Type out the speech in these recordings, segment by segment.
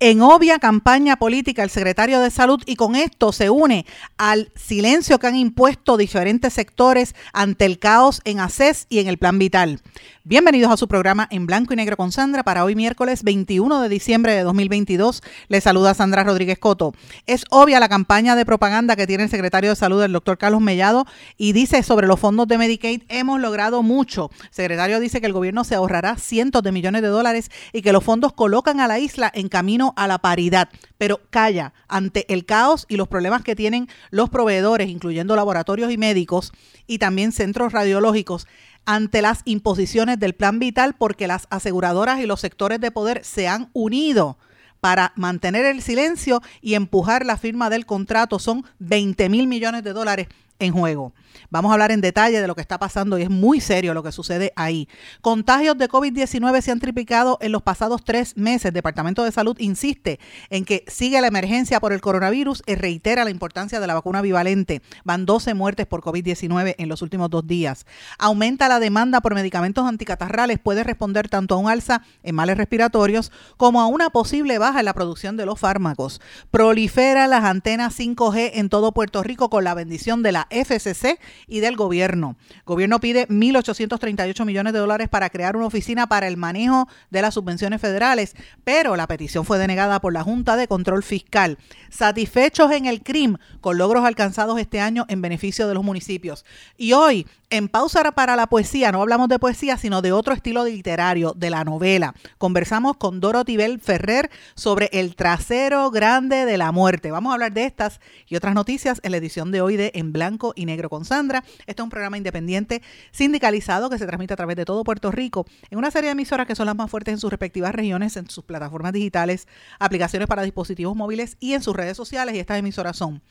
En obvia campaña política el secretario de Salud y con esto se une al silencio que han impuesto diferentes sectores ante el caos en ACES y en el Plan Vital. Bienvenidos a su programa en blanco y negro con Sandra para hoy miércoles 21 de diciembre de 2022. Les saluda Sandra Rodríguez Coto. Es obvia la campaña de propaganda que tiene el secretario de Salud, el doctor Carlos Mellado, y dice sobre los fondos de Medicaid, hemos logrado mucho. El secretario dice que el gobierno se ahorrará cientos de millones de dólares y que los fondos colocan a la isla en camino a la paridad. Pero calla, ante el caos y los problemas que tienen los proveedores, incluyendo laboratorios y médicos, y también centros radiológicos, ante las imposiciones del plan vital porque las aseguradoras y los sectores de poder se han unido para mantener el silencio y empujar la firma del contrato. Son 20 mil millones de dólares en juego. Vamos a hablar en detalle de lo que está pasando y es muy serio lo que sucede ahí. Contagios de COVID-19 se han triplicado en los pasados tres meses. El Departamento de Salud insiste en que sigue la emergencia por el coronavirus y reitera la importancia de la vacuna bivalente. Van 12 muertes por COVID-19 en los últimos dos días. Aumenta la demanda por medicamentos anticatarrales. Puede responder tanto a un alza en males respiratorios como a una posible baja en la producción de los fármacos. Prolifera las antenas 5G en todo Puerto Rico con la bendición de la FCC y del gobierno. El gobierno pide 1.838 millones de dólares para crear una oficina para el manejo de las subvenciones federales, pero la petición fue denegada por la Junta de Control Fiscal. Satisfechos en el CRIM con logros alcanzados este año en beneficio de los municipios. Y hoy en pausa para la poesía, no hablamos de poesía, sino de otro estilo literario, de la novela. Conversamos con Dorothy Bell Ferrer sobre el trasero grande de la muerte. Vamos a hablar de estas y otras noticias en la edición de hoy de En Blanco y Negro con Sandra. Este es un programa independiente sindicalizado que se transmite a través de todo Puerto Rico en una serie de emisoras que son las más fuertes en sus respectivas regiones, en sus plataformas digitales, aplicaciones para dispositivos móviles y en sus redes sociales. Y estas emisoras son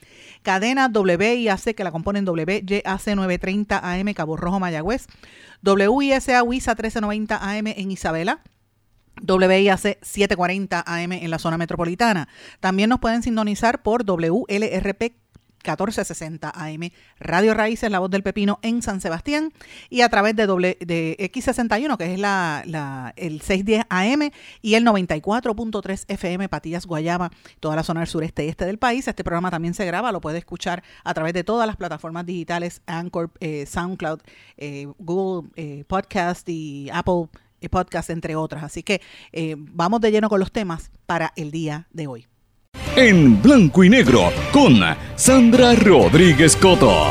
Cadena WIAC, que la componen WYAC 930 AM Cabo Rojo, Mayagüez, WISA WISA 1390 AM en Isabela, WIAC 740 AM en la zona metropolitana. También nos pueden sintonizar por WLRP 1460 AM, Radio Raíces, La Voz del Pepino en San Sebastián y a través de, doble, de X61, que es la, el 610 AM y el 94.3 FM, Patillas, Guayama, toda la zona del sureste y este del país. Este programa también se graba, lo puede escuchar a través de todas las plataformas digitales, Anchor, eh, SoundCloud, eh, Google eh, Podcast y Apple Podcast, entre otras. Así que vamos de lleno con los temas para el día de hoy en blanco y negro con Sandra Rodríguez Coto.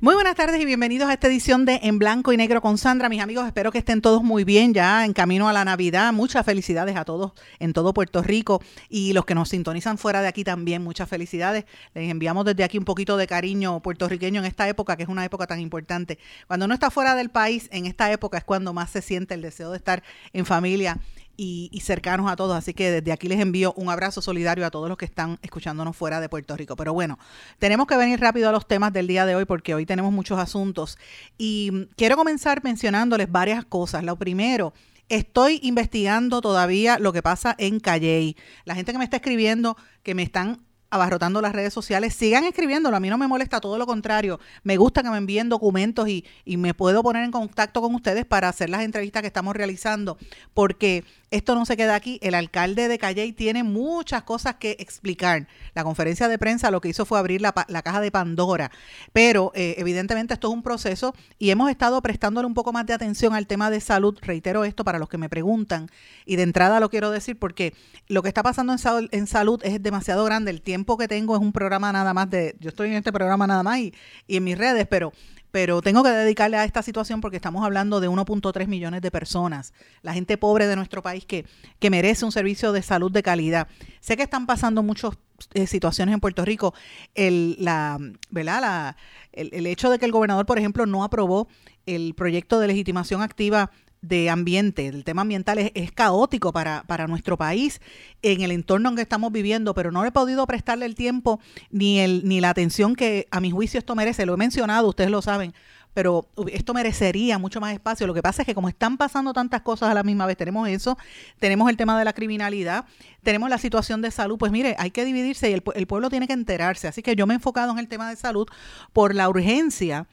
Muy buenas tardes y bienvenidos a esta edición de En Blanco y Negro con Sandra. Mis amigos, espero que estén todos muy bien ya en camino a la Navidad. Muchas felicidades a todos en todo Puerto Rico y los que nos sintonizan fuera de aquí también. Muchas felicidades. Les enviamos desde aquí un poquito de cariño puertorriqueño en esta época, que es una época tan importante. Cuando uno está fuera del país, en esta época es cuando más se siente el deseo de estar en familia y, cercanos a todos. Así que desde aquí les envío un abrazo solidario a todos los que están escuchándonos fuera de Puerto Rico. Pero bueno, tenemos que venir rápido a los temas del día de hoy porque hoy tenemos muchos asuntos. Y quiero comenzar mencionándoles varias cosas. Lo primero, Estoy investigando todavía lo que pasa en Calley. La gente que me está escribiendo, que me están abarrotando las redes sociales, sigan escribiéndolo, a mí no me molesta, todo lo contrario, me gusta que me envíen documentos y, y, me puedo poner en contacto con ustedes para hacer las entrevistas que estamos realizando, porque esto no se queda aquí, el alcalde de Calley tiene muchas cosas que explicar. La conferencia de prensa lo que hizo fue abrir la, la caja de Pandora, pero eh, evidentemente esto es un proceso y hemos estado prestándole un poco más de atención al tema de salud, reitero esto para los que me preguntan, y de entrada lo quiero decir porque lo que está pasando en, en salud es demasiado grande, el tiempo que tengo es un programa nada más de, yo estoy en este programa nada más y, y en mis redes, pero pero tengo que dedicarle a esta situación porque estamos hablando de 1.3 millones de personas, la gente pobre de nuestro país que, que merece un servicio de salud de calidad. Sé que están pasando muchas eh, situaciones en Puerto Rico. El, la, ¿verdad? La, el, el hecho de que el gobernador, por ejemplo, no aprobó el proyecto de legitimación activa de ambiente, el tema ambiental es, caótico para, para, nuestro país en el entorno en que estamos viviendo, pero no he podido prestarle el tiempo ni, el, ni la atención que a mi juicio esto merece. Lo he mencionado, ustedes lo saben, pero esto merecería mucho más espacio. Lo que pasa es que como están pasando tantas cosas a la misma vez, tenemos eso, tenemos el tema de la criminalidad, tenemos la situación de salud, pues mire, hay que dividirse y el, el pueblo tiene que enterarse. Así que yo me he enfocado en el tema de salud por la urgencia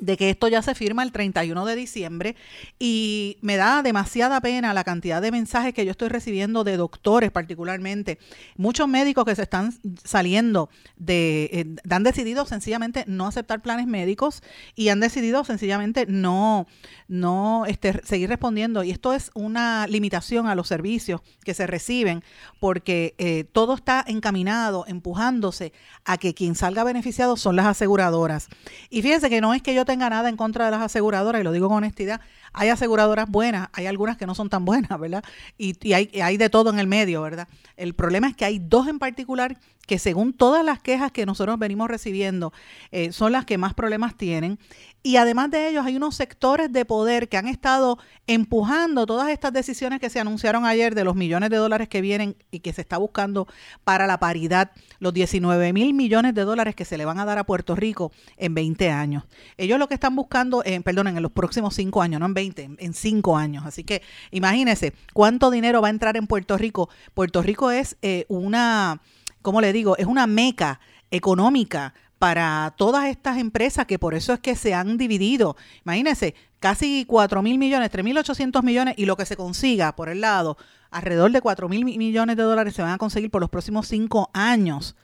de que esto ya se firma el 31 de diciembre y me da demasiada pena la cantidad de mensajes que yo estoy recibiendo de doctores particularmente, muchos médicos que se están saliendo de, eh, han decidido sencillamente no aceptar planes médicos y han decidido sencillamente no, no este, seguir respondiendo y esto es una limitación a los servicios que se reciben porque eh, todo está encaminado, empujándose a que quien salga beneficiado son las aseguradoras. Y fíjense que no es que yo tenga nada en contra de las aseguradoras, y lo digo con honestidad, hay aseguradoras buenas, hay algunas que no son tan buenas, ¿verdad? Y, y hay, hay de todo en el medio, ¿verdad? El problema es que hay dos en particular que según todas las quejas que nosotros venimos recibiendo, eh, son las que más problemas tienen. Y además de ellos, hay unos sectores de poder que han estado empujando todas estas decisiones que se anunciaron ayer de los millones de dólares que vienen y que se está buscando para la paridad, los 19 mil millones de dólares que se le van a dar a Puerto Rico en 20 años. Ellos lo que están buscando, eh, perdón, en los próximos 5 años, no en 20, en 5 años. Así que imagínense cuánto dinero va a entrar en Puerto Rico. Puerto Rico es eh, una como le digo, es una meca económica para todas estas empresas que por eso es que se han dividido. Imagínense, casi 4 mil millones, 3 mil 800 millones y lo que se consiga por el lado, alrededor de 4 mil millones de dólares se van a conseguir por los próximos cinco años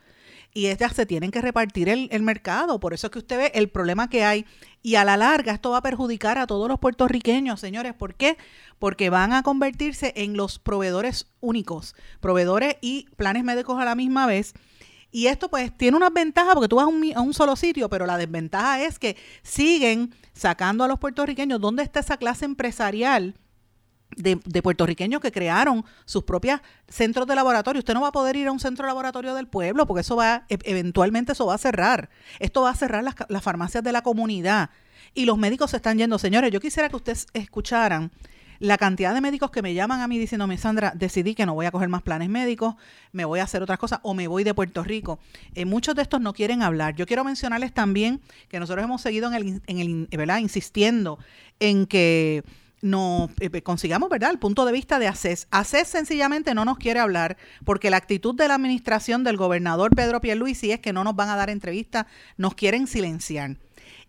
y estas se tienen que repartir el, el, mercado. Por eso es que usted ve el problema que hay. Y a la larga esto va a perjudicar a todos los puertorriqueños, señores. ¿Por qué? Porque van a convertirse en los proveedores únicos, proveedores y planes médicos a la misma vez. Y esto pues tiene una ventaja porque tú vas a un, a un, solo sitio, pero la desventaja es que siguen sacando a los puertorriqueños. ¿Dónde está esa clase empresarial? De, puertorriqueños que crearon sus propios centros de laboratorio. Usted no va a poder ir a un centro de laboratorio del pueblo porque eso va, e, eventualmente eso va a cerrar. Esto va a cerrar las, las farmacias de la comunidad. Y los médicos se están yendo. Señores, yo quisiera que ustedes escucharan la cantidad de médicos que me llaman a mí diciéndome, Sandra, decidí que no voy a coger más planes médicos, me voy a hacer otras cosas o me voy de Puerto Rico. Eh, muchos de estos no quieren hablar. Yo quiero mencionarles también que nosotros hemos seguido en el, en el ¿verdad? insistiendo en que no eh, consigamos, ¿verdad?, el punto de vista de ACES. ACES sencillamente no nos quiere hablar porque la actitud de la administración del gobernador Pedro Pierluisi es que no nos van a dar entrevista, nos quieren silenciar.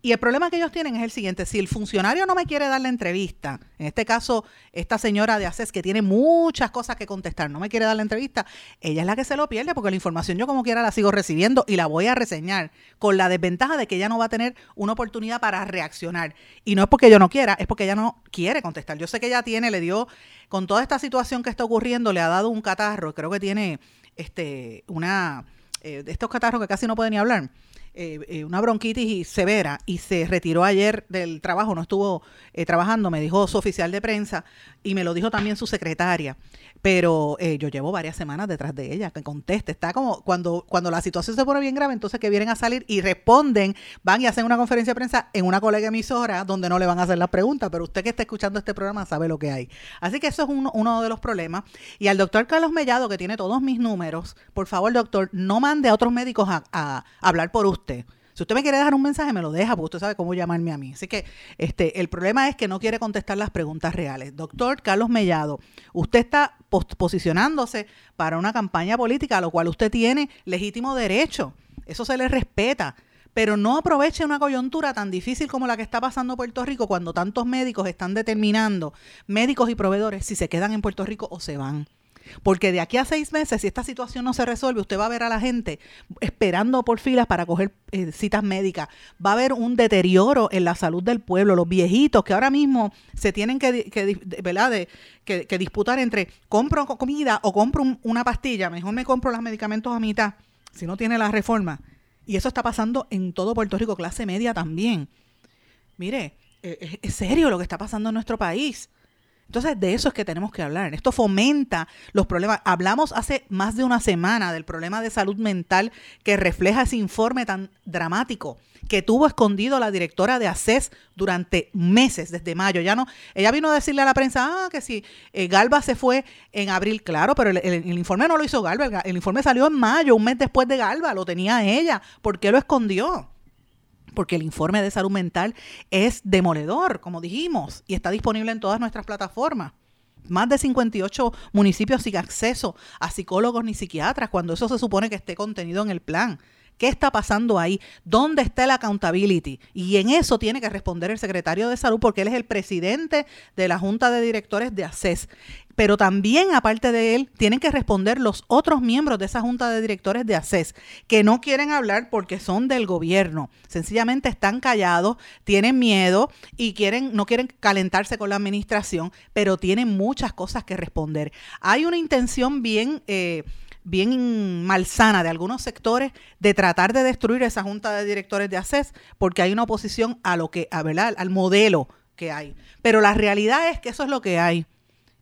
Y el problema que ellos tienen es el siguiente, si el funcionario no me quiere dar la entrevista, en este caso esta señora de ACES que tiene muchas cosas que contestar, no me quiere dar la entrevista, ella es la que se lo pierde porque la información yo como quiera la sigo recibiendo y la voy a reseñar con la desventaja de que ella no va a tener una oportunidad para reaccionar. Y no es porque yo no quiera, es porque ella no quiere contestar. Yo sé que ella tiene, le dio, con toda esta situación que está ocurriendo, le ha dado un catarro, creo que tiene este una eh, de estos catarros que casi no puede ni hablar eh, eh, una bronquitis severa y se retiró ayer del trabajo, no estuvo eh, trabajando, me dijo su oficial de prensa y me lo dijo también su secretaria. Pero eh, yo llevo varias semanas detrás de ella, que conteste. Está como cuando, cuando la situación se pone bien grave, entonces que vienen a salir y responden, van y hacen una conferencia de prensa en una colega emisora donde no le van a hacer las preguntas, pero usted que está escuchando este programa sabe lo que hay. Así que eso es uno, uno de los problemas. Y al doctor Carlos Mellado, que tiene todos mis números, por favor, doctor, no mande a otros médicos a, a hablar por usted. Si usted me quiere dejar un mensaje, me lo deja, porque usted sabe cómo llamarme a mí. Así que este, el problema es que no quiere contestar las preguntas reales. Doctor Carlos Mellado, usted está posicionándose para una campaña política, a lo cual usted tiene legítimo derecho. Eso se le respeta pero no aproveche una coyuntura tan difícil como la que está pasando Puerto Rico cuando tantos médicos están determinando, médicos y proveedores, si se quedan en Puerto Rico o se van. Porque de aquí a seis meses, si esta situación no se resuelve, usted va a ver a la gente esperando por filas para coger eh, citas médicas. Va a haber un deterioro en la salud del pueblo. Los viejitos que ahora mismo se tienen que, que, ¿verdad? De, que, disputar entre compro comida o compro un, una pastilla. Mejor me compro los medicamentos a mitad, si no tiene la reforma. Y eso está pasando en todo Puerto Rico, clase media también. mire, eh, es serio lo que está pasando en nuestro país. Entonces, de eso es que tenemos que hablar. Esto fomenta los problemas. Hablamos hace más de una semana del problema de salud mental que refleja ese informe tan dramático que tuvo escondido la directora de ACES durante meses, desde mayo. Ya no, ella vino a decirle a la prensa, ah, que si eh, Galba se fue en abril, claro, pero el, informe no lo hizo Galba, el, el informe salió en mayo, un mes después de Galba, lo tenía ella. ¿Por qué lo escondió? Porque el informe de salud mental es demoledor, como dijimos, y está disponible en todas nuestras plataformas. Más de 58 municipios sin acceso a psicólogos ni psiquiatras, cuando eso se supone que esté contenido en el plan. ¿Qué está pasando ahí? ¿Dónde está el accountability? Y en eso tiene que responder el secretario de salud porque él es el presidente de la Junta de Directores de ACES pero también aparte de él tienen que responder los otros miembros de esa junta de directores de ACES que no quieren hablar porque son del gobierno, sencillamente están callados, tienen miedo y quieren no quieren calentarse con la administración, pero tienen muchas cosas que responder. Hay una intención bien eh, bien malsana de algunos sectores de tratar de destruir esa junta de directores de ACES porque hay una oposición a lo que, a, ¿verdad? al modelo que hay. Pero la realidad es que eso es lo que hay.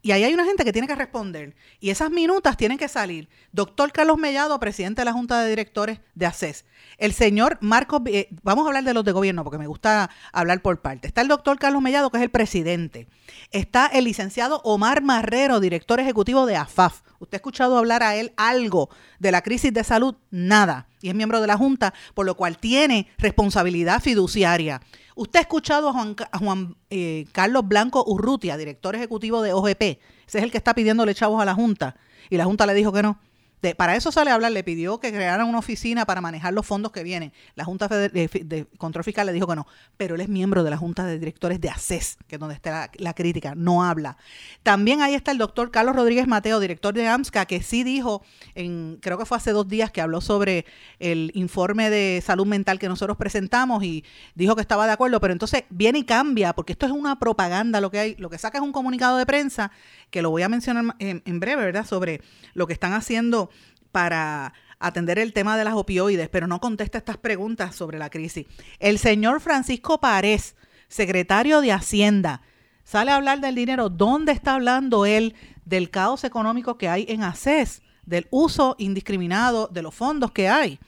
Y ahí hay una gente que tiene que responder. Y esas minutas tienen que salir. Doctor Carlos Mellado, presidente de la Junta de Directores de ACES. El señor Marcos, eh, vamos a hablar de los de gobierno porque me gusta hablar por parte. Está el doctor Carlos Mellado, que es el presidente. Está el licenciado Omar Marrero, director ejecutivo de AFAF. ¿Usted ha escuchado hablar a él algo de la crisis de salud? Nada. Y es miembro de la Junta, por lo cual tiene responsabilidad fiduciaria. Usted ha escuchado a Juan, eh, Carlos Blanco Urrutia, director ejecutivo de OGP. Ese es el que está pidiéndole chavos a la Junta. Y la Junta le dijo que no para eso sale a hablar, le pidió que crearan una oficina para manejar los fondos que vienen. La Junta de, Control Fiscal le dijo que no, pero él es miembro de la Junta de Directores de ACES, que es donde está la, crítica, no habla. También ahí está el doctor Carlos Rodríguez Mateo, director de AMSCA, que sí dijo, en, creo que fue hace dos días que habló sobre el informe de salud mental que nosotros presentamos y dijo que estaba de acuerdo, pero entonces viene y cambia, porque esto es una propaganda, lo que hay, lo que saca es un comunicado de prensa, que lo voy a mencionar en breve, ¿verdad? Sobre lo que están haciendo para atender el tema de las opioides, pero no contesta estas preguntas sobre la crisis. El señor Francisco Párez, secretario de Hacienda, sale a hablar del dinero. ¿Dónde está hablando él del caos económico que hay en ACES, del uso indiscriminado de los fondos que hay?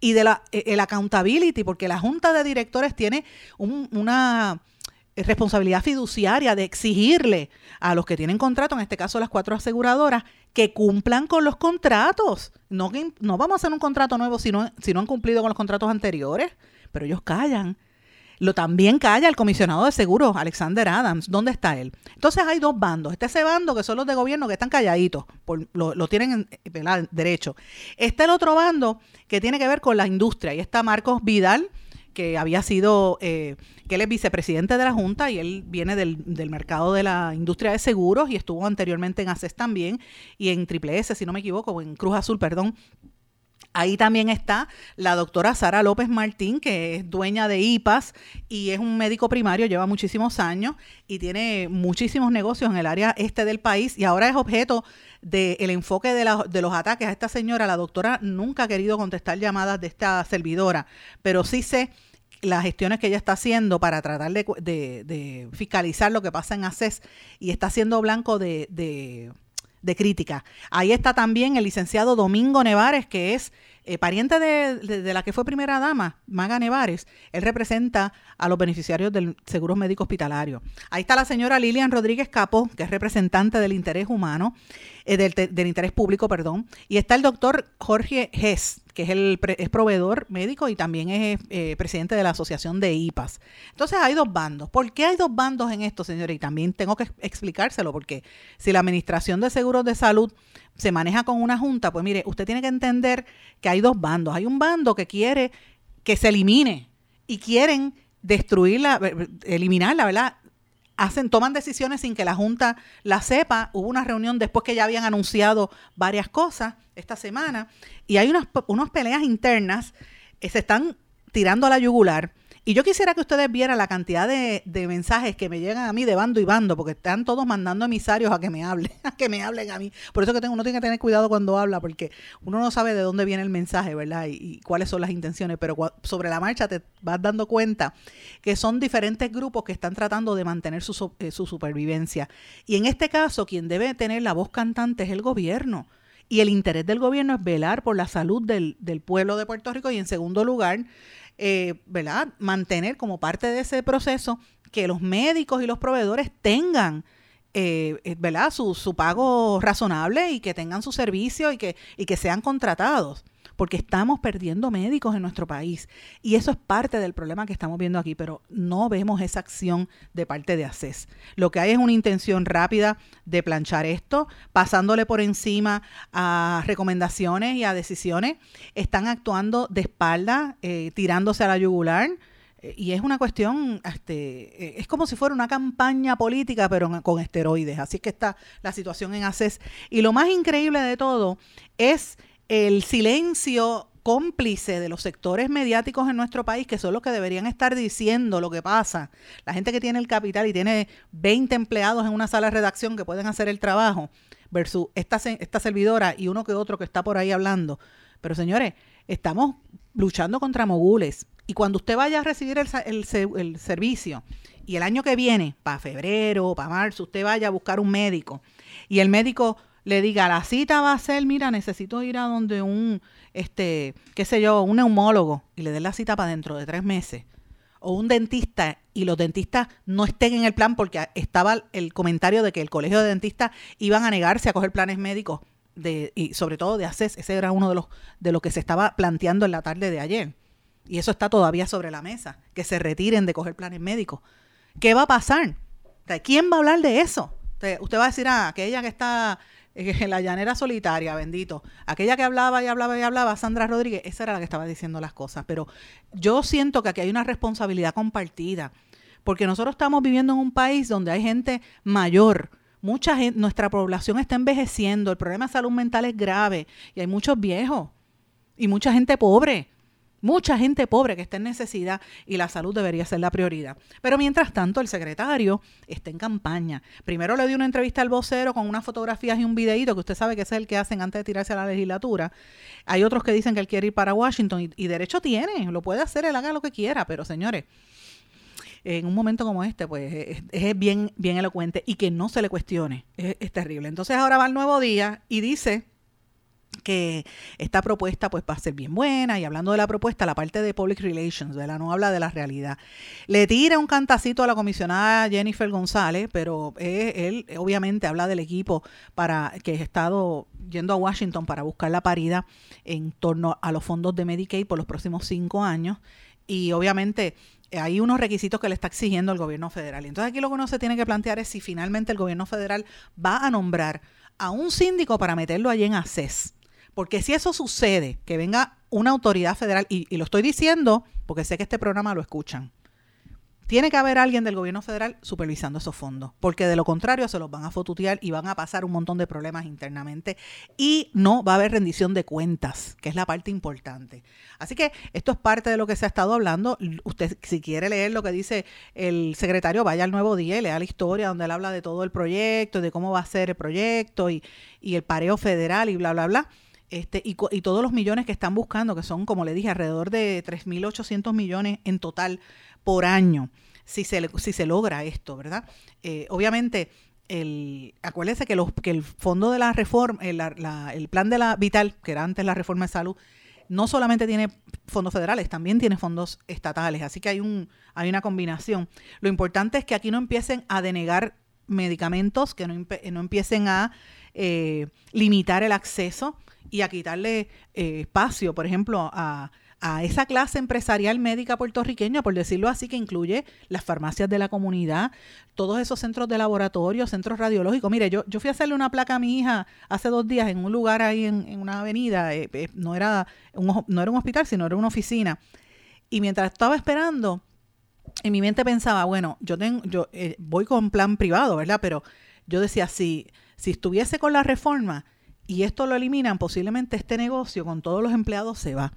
Y de la e, el accountability, porque la junta de directores tiene una responsabilidad fiduciaria de exigirle a los que tienen contrato, en este caso las cuatro aseguradoras, que cumplan con los contratos. No, no vamos a hacer un contrato nuevo si no, si no han cumplido con los contratos anteriores, pero ellos callan. Lo también calla el comisionado de seguros, Alexander Adams. ¿Dónde está él? Entonces hay dos bandos. Está ese bando que son los de gobierno que están calladitos, por, lo, tienen en, derecho. Está el otro bando que tiene que ver con la industria. Y está Marcos Vidal, que había sido, eh, que él es vicepresidente de la Junta y él viene del, del, mercado de la industria de seguros y estuvo anteriormente en ACES también y en Triple S, si no me equivoco, en Cruz Azul, perdón. Ahí también está la doctora Sara López Martín, que es dueña de IPAS y es un médico primario, lleva muchísimos años y tiene muchísimos negocios en el área este del país y ahora es objeto del enfoque de, de, los ataques a esta señora. La doctora nunca ha querido contestar llamadas de esta servidora, pero sí sé las gestiones que ella está haciendo para tratar de, fiscalizar lo que pasa en ACES y está siendo blanco de de crítica. Ahí está también el licenciado Domingo Nevares, que es eh, pariente de, la que fue primera dama, Maga Nevares. Él representa a los beneficiarios del seguro médico hospitalario. Ahí está la señora Lilian Rodríguez Capo, que es representante del interés humano, eh, del, interés público, perdón. Y está el doctor Jorge Hess, que es el es proveedor médico y también es eh, presidente de la Asociación de IPAS. Entonces hay dos bandos. ¿Por qué hay dos bandos en esto, señores? Y también tengo que explicárselo, porque si la Administración de Seguros de Salud se maneja con una junta, pues mire, usted tiene que entender que hay dos bandos. Hay un bando que quiere que se elimine y quieren destruirla, eliminarla, ¿verdad? Hacen, toman decisiones sin que la Junta la sepa. Hubo una reunión después que ya habían anunciado varias cosas esta semana y hay unas, unas peleas internas, que se están tirando a la yugular Y yo quisiera que ustedes vieran la cantidad de, mensajes que me llegan a mí de bando y bando, porque están todos mandando emisarios a que me hablen, a que me hablen a mí. Por eso que tengo, uno tiene que tener cuidado cuando habla, porque uno no sabe de dónde viene el mensaje, ¿verdad? Y, cuáles son las intenciones, pero sobre la marcha te vas dando cuenta que son diferentes grupos que están tratando de mantener su, eh, su supervivencia. Y en este caso, quien debe tener la voz cantante es el gobierno. Y el interés del gobierno es velar por la salud del, del pueblo de Puerto Rico y en segundo lugar, eh, ¿verdad? Mantener como parte de ese proceso que los médicos y los proveedores tengan eh, eh, ¿verdad? Su, su, pago razonable y que tengan su servicio y que, y que sean contratados porque estamos perdiendo médicos en nuestro país. Y eso es parte del problema que estamos viendo aquí, pero no vemos esa acción de parte de ACES. Lo que hay es una intención rápida de planchar esto, pasándole por encima a recomendaciones y a decisiones. Están actuando de espalda, eh, tirándose a la yugular eh, y es una cuestión, este, eh, es como si fuera una campaña política, pero con esteroides. Así es que está la situación en ACES. Y lo más increíble de todo es el silencio cómplice de los sectores mediáticos en nuestro país, que son los que deberían estar diciendo lo que pasa. La gente que tiene el capital y tiene 20 empleados en una sala de redacción que pueden hacer el trabajo, versus esta, esta servidora y uno que otro que está por ahí hablando. Pero señores, estamos luchando contra mogules. Y cuando usted vaya a recibir el, el servicio y el año que viene, para febrero, para marzo, usted vaya a buscar un médico y el médico le diga, la cita va a ser, mira, necesito ir a donde un, este, qué sé yo, un neumólogo y le dé la cita para dentro de tres meses. O un dentista y los dentistas no estén en el plan porque estaba el comentario de que el colegio de dentistas iban a negarse a coger planes médicos de, y sobre todo de ACES. Ese era uno de los, de lo que se estaba planteando en la tarde de ayer. Y eso está todavía sobre la mesa, que se retiren de coger planes médicos. ¿Qué va a pasar? ¿Quién va a hablar de eso? Usted va a decir, ah, aquella que está en la llanera solitaria, bendito. Aquella que hablaba y hablaba y hablaba, Sandra Rodríguez, esa era la que estaba diciendo las cosas. Pero yo siento que aquí hay una responsabilidad compartida, porque nosotros estamos viviendo en un país donde hay gente mayor. Mucha gente, nuestra población está envejeciendo, el problema de salud mental es grave y hay muchos viejos y mucha gente pobre mucha gente pobre que está en necesidad y la salud debería ser la prioridad. Pero mientras tanto, el secretario está en campaña. Primero le dio una entrevista al vocero con unas fotografías y un videíto que usted sabe que es el que hacen antes de tirarse a la legislatura. Hay otros que dicen que él quiere ir para Washington y, derecho tiene, lo puede hacer, él haga lo que quiera, pero señores, en un momento como este, pues es, bien, bien elocuente y que no se le cuestione. Es, es, terrible. Entonces ahora va el nuevo día y dice que esta propuesta pues va a ser bien buena y hablando de la propuesta, la parte de Public Relations, ¿verdad? No habla de la realidad. Le tira un cantacito a la comisionada Jennifer González, pero él obviamente habla del equipo para que ha estado yendo a Washington para buscar la paridad en torno a los fondos de Medicaid por los próximos cinco años y obviamente hay unos requisitos que le está exigiendo el gobierno federal. Entonces aquí lo que uno se tiene que plantear es si finalmente el gobierno federal va a nombrar a un síndico para meterlo allí en ACES porque si eso sucede, que venga una autoridad federal, y, lo estoy diciendo porque sé que este programa lo escuchan, tiene que haber alguien del gobierno federal supervisando esos fondos, porque de lo contrario se los van a fotutear y van a pasar un montón de problemas internamente y no va a haber rendición de cuentas, que es la parte importante. Así que esto es parte de lo que se ha estado hablando. Usted, si quiere leer lo que dice el secretario, vaya al nuevo día y lea la historia donde él habla de todo el proyecto, de cómo va a ser el proyecto y, y el pareo federal y bla, bla, bla. Este, y, todos los millones que están buscando, que son, como le dije, alrededor de 3.800 millones en total por año, si se, si se logra esto, ¿verdad? Eh, obviamente, el, acuérdese que, el fondo de la reforma, el, el plan de la Vital, que era antes la reforma de salud, no solamente tiene fondos federales, también tiene fondos estatales, así que hay, un, hay una combinación. Lo importante es que aquí no empiecen a denegar medicamentos, que no, no empiecen a eh, limitar el acceso y a quitarle eh, espacio, por ejemplo, a, esa clase empresarial médica puertorriqueña, por decirlo así, que incluye las farmacias de la comunidad, todos esos centros de laboratorio, centros radiológicos. Mire, yo, yo fui a hacerle una placa a mi hija hace dos días en un lugar ahí en, una avenida, eh, eh, no, era un, no era un hospital, sino era una oficina. Y mientras estaba esperando, en mi mente pensaba, bueno, yo, tengo, yo voy con plan privado, ¿verdad? Pero yo decía, si, si estuviese con la reforma, y esto lo eliminan, posiblemente este negocio con todos los empleados se va.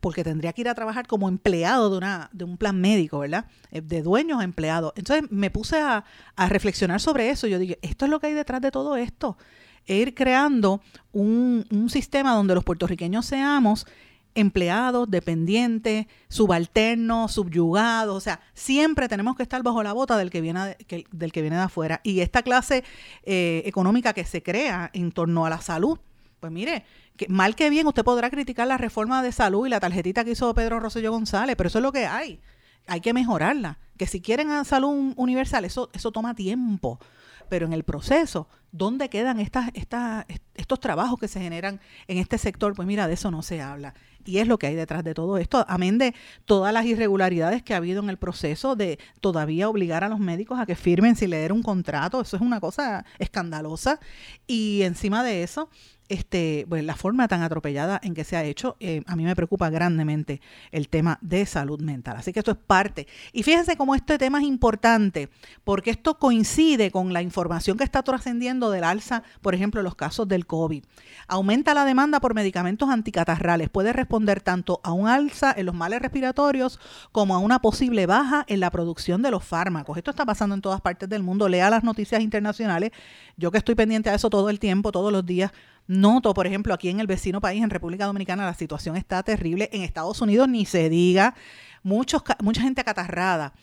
porque tendría que ir a trabajar como empleado de, una, de un plan médico, ¿verdad? Eh, de dueños a empleados. Entonces me puse a, reflexionar sobre eso. Yo dije, esto es lo que hay detrás de todo esto. E ir creando un, un sistema donde los puertorriqueños seamos empleados, dependientes, subalternos, subyugados, o sea, siempre tenemos que estar bajo la bota del que viene, de, del que viene de afuera. Y esta clase eh, económica que se crea en torno a la salud, pues mire, que mal que bien usted podrá criticar la reforma de salud y la tarjetita que hizo Pedro Rosselló González, pero eso es lo que hay. Hay que mejorarla. Que si quieren salud universal, eso, eso toma tiempo. Pero en el proceso, ¿dónde quedan estas, estos trabajos que se generan en este sector? Pues mira, de eso no se habla. Y es lo que hay detrás de todo esto, amén de todas las irregularidades que ha habido en el proceso de todavía obligar a los médicos a que firmen sin leer un contrato, eso es una cosa escandalosa. Y encima de eso este, la forma tan atropellada en que se ha hecho, eh, a mí me preocupa grandemente el tema de salud mental. Así que esto es parte. Y fíjense cómo este tema es importante, porque esto coincide con la información que está trascendiendo del alza, por ejemplo, los casos del COVID. Aumenta la demanda por medicamentos anticatarrales. Puede responder tanto a un alza en los males respiratorios como a una posible baja en la producción de los fármacos. Esto está pasando en todas partes del mundo. Lea las noticias internacionales. Yo que estoy pendiente a eso todo el tiempo, todos los días Noto, por ejemplo, aquí en el vecino país, en República Dominicana, la situación está terrible. En Estados Unidos ni se diga, muchos, mucha gente acatarrada.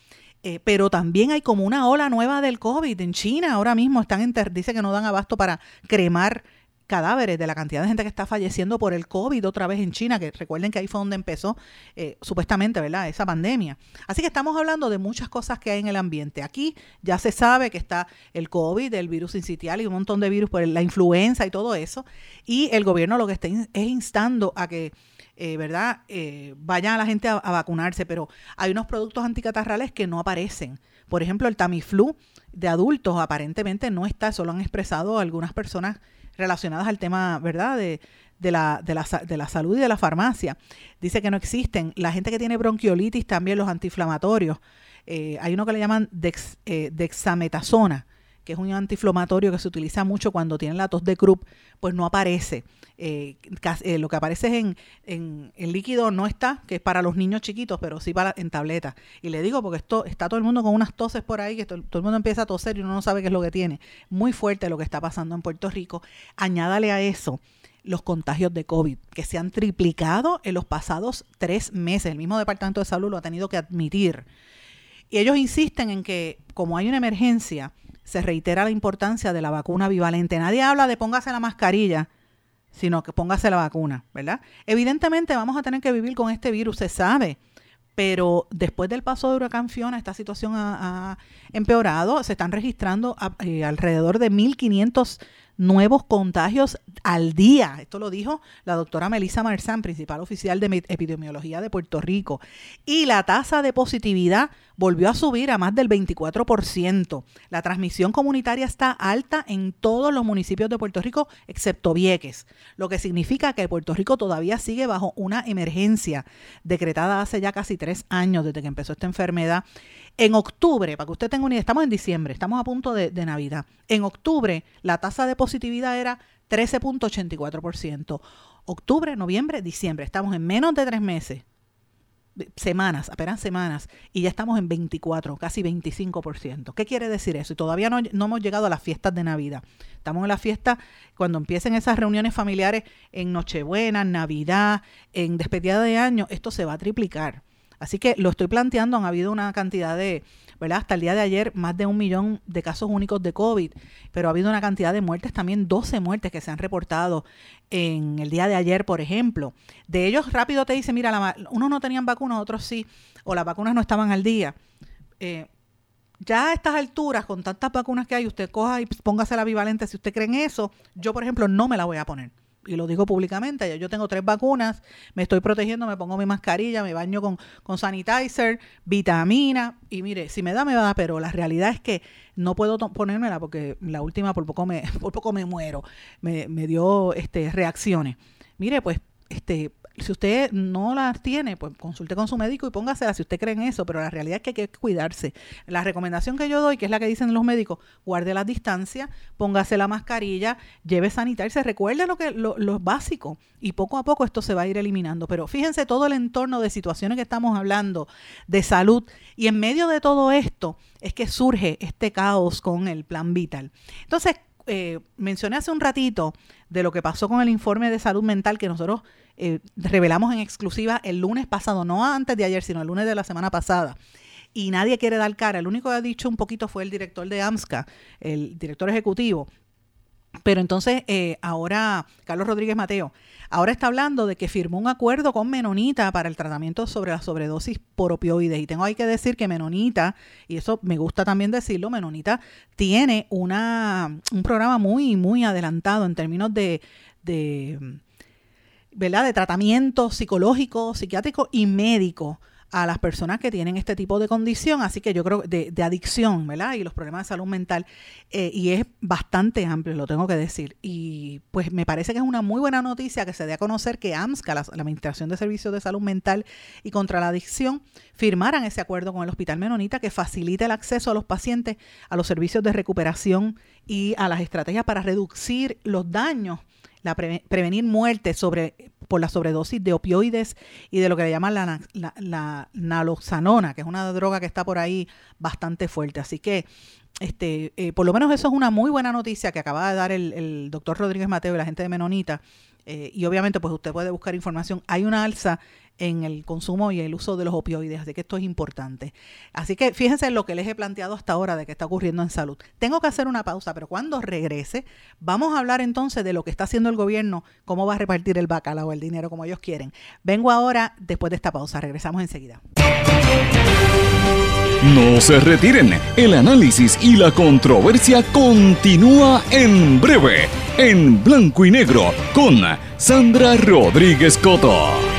Eh, pero también hay como una ola nueva del COVID. En China ahora mismo están, en dice que no dan abasto para cremar cadáveres de la cantidad de gente que está falleciendo por el COVID otra vez en China, que recuerden que ahí fue donde empezó eh, supuestamente, ¿verdad?, esa pandemia. Así que estamos hablando de muchas cosas que hay en el ambiente. Aquí ya se sabe que está el COVID, el virus incitial y un montón de virus, por la influenza y todo eso. Y el gobierno lo que está es instando a que eh, ¿verdad? Eh, vayan a la gente a, a, vacunarse, pero hay unos productos anticatarrales que no aparecen. Por ejemplo, el Tamiflu de adultos aparentemente no está, eso lo han expresado algunas personas relacionadas al tema, ¿verdad? De, de la, de, la, de la salud y de la farmacia. Dice que no existen. La gente que tiene bronquiolitis, también los antiinflamatorios. Eh, hay uno que le llaman eh, dexametasona, que es un antiinflamatorio que se utiliza mucho cuando tienen la tos de Krupp, pues no aparece. Eh, eh, lo que aparece en, en, líquido no está, que es para los niños chiquitos, pero sí para en tableta. Y le digo porque esto está todo el mundo con unas toses por ahí, que todo, el mundo empieza a toser y uno no sabe qué es lo que tiene. Muy fuerte lo que está pasando en Puerto Rico. Añádale a eso los contagios de COVID, que se han triplicado en los pasados tres meses. El mismo Departamento de Salud lo ha tenido que admitir. Y ellos insisten en que, como hay una emergencia, se reitera la importancia de la vacuna bivalente. Nadie habla de póngase la mascarilla, sino que póngase la vacuna, ¿verdad? Evidentemente vamos a tener que vivir con este virus, se sabe, pero después del paso de huracán Fiona, esta situación ha, empeorado, se están registrando eh, alrededor de 1.500 nuevos contagios al día. Esto lo dijo la doctora Melissa Marzán, principal oficial de epidemiología de Puerto Rico. Y la tasa de positividad volvió a subir a más del 24%. La transmisión comunitaria está alta en todos los municipios de Puerto Rico, excepto Vieques, lo que significa que Puerto Rico todavía sigue bajo una emergencia decretada hace ya casi tres años desde que empezó esta enfermedad en octubre, para que usted tenga una idea, estamos en diciembre, estamos a punto de, Navidad. En octubre la tasa de positividad era 13.84%. Octubre, noviembre, diciembre. Estamos en menos de tres meses semanas, apenas semanas, y ya estamos en 24, casi 25%. ¿Qué quiere decir eso? Y todavía no, no, hemos llegado a las fiestas de Navidad. Estamos en la fiesta, cuando empiecen esas reuniones familiares en Nochebuena, en Navidad, en despedida de año, esto se va a triplicar. Así que lo estoy planteando, han habido una cantidad de, ¿verdad? Hasta el día de ayer, más de un millón de casos únicos de COVID, pero ha habido una cantidad de muertes, también 12 muertes que se han reportado en el día de ayer, por ejemplo. De ellos rápido te dice, mira, unos no tenían vacunas, otros sí, o las vacunas no estaban al día. Eh, ya a estas alturas, con tantas vacunas que hay, usted coja y póngase la bivalente si usted cree en eso. Yo, por ejemplo, no me la voy a poner y lo digo públicamente, yo tengo tres vacunas, me estoy protegiendo, me pongo mi mascarilla, me baño con, con sanitizer, vitamina, y mire, si me da, me va a dar, pero la realidad es que no puedo ponérmela porque la última por poco me, por poco me muero, me, me dio este, reacciones. Mire, pues este, si usted no las tiene, pues consulte con su médico y póngasela si usted cree en eso, pero la realidad es que hay que cuidarse. La recomendación que yo doy, que es la que dicen los médicos, guarde la distancia, póngase la mascarilla, lleve se recuerde lo que lo, lo básico y poco a poco esto se va a ir eliminando. Pero fíjense todo el entorno de situaciones que estamos hablando de salud y en medio de todo esto es que surge este caos con el plan vital. Entonces, eh, mencioné hace un ratito de lo que pasó con el informe de salud mental que nosotros eh, revelamos en exclusiva el lunes pasado, no antes de ayer, sino el lunes de la semana pasada. Y nadie quiere dar cara. El único que ha dicho un poquito fue el director de AMSCA, el director ejecutivo, pero entonces eh, ahora, Carlos Rodríguez Mateo, ahora está hablando de que firmó un acuerdo con Menonita para el tratamiento sobre la sobredosis por opioides. Y tengo ahí que decir que Menonita, y eso me gusta también decirlo, Menonita tiene una, un programa muy, muy adelantado en términos de, de, ¿verdad? de tratamiento psicológico, psiquiátrico y médico a las personas que tienen este tipo de condición, así que yo creo de, de adicción, ¿verdad? Y los problemas de salud mental, eh, y es bastante amplio, lo tengo que decir. Y pues me parece que es una muy buena noticia que se dé a conocer que AMSCA, la, Administración de Servicios de Salud Mental y contra la Adicción, firmaran ese acuerdo con el Hospital Menonita que facilita el acceso a los pacientes a los servicios de recuperación y a las estrategias para reducir los daños la prevenir muerte sobre, por la sobredosis de opioides y de lo que le llaman la, la, naloxanona, que es una droga que está por ahí bastante fuerte. Así que este, eh, por lo menos eso es una muy buena noticia que acaba de dar el, el doctor Rodríguez Mateo y la gente de Menonita. Eh, y obviamente, pues usted puede buscar información. Hay una alza en el consumo y el uso de los opioides, así que esto es importante. Así que fíjense en lo que les he planteado hasta ahora de qué está ocurriendo en salud. Tengo que hacer una pausa, pero cuando regrese vamos a hablar entonces de lo que está haciendo el gobierno, cómo va a repartir el bacalao, el dinero como ellos quieren. Vengo ahora después de esta pausa, regresamos enseguida. No se retiren, el análisis y la controversia continúa en breve, en blanco y negro, con Sandra Rodríguez Coto.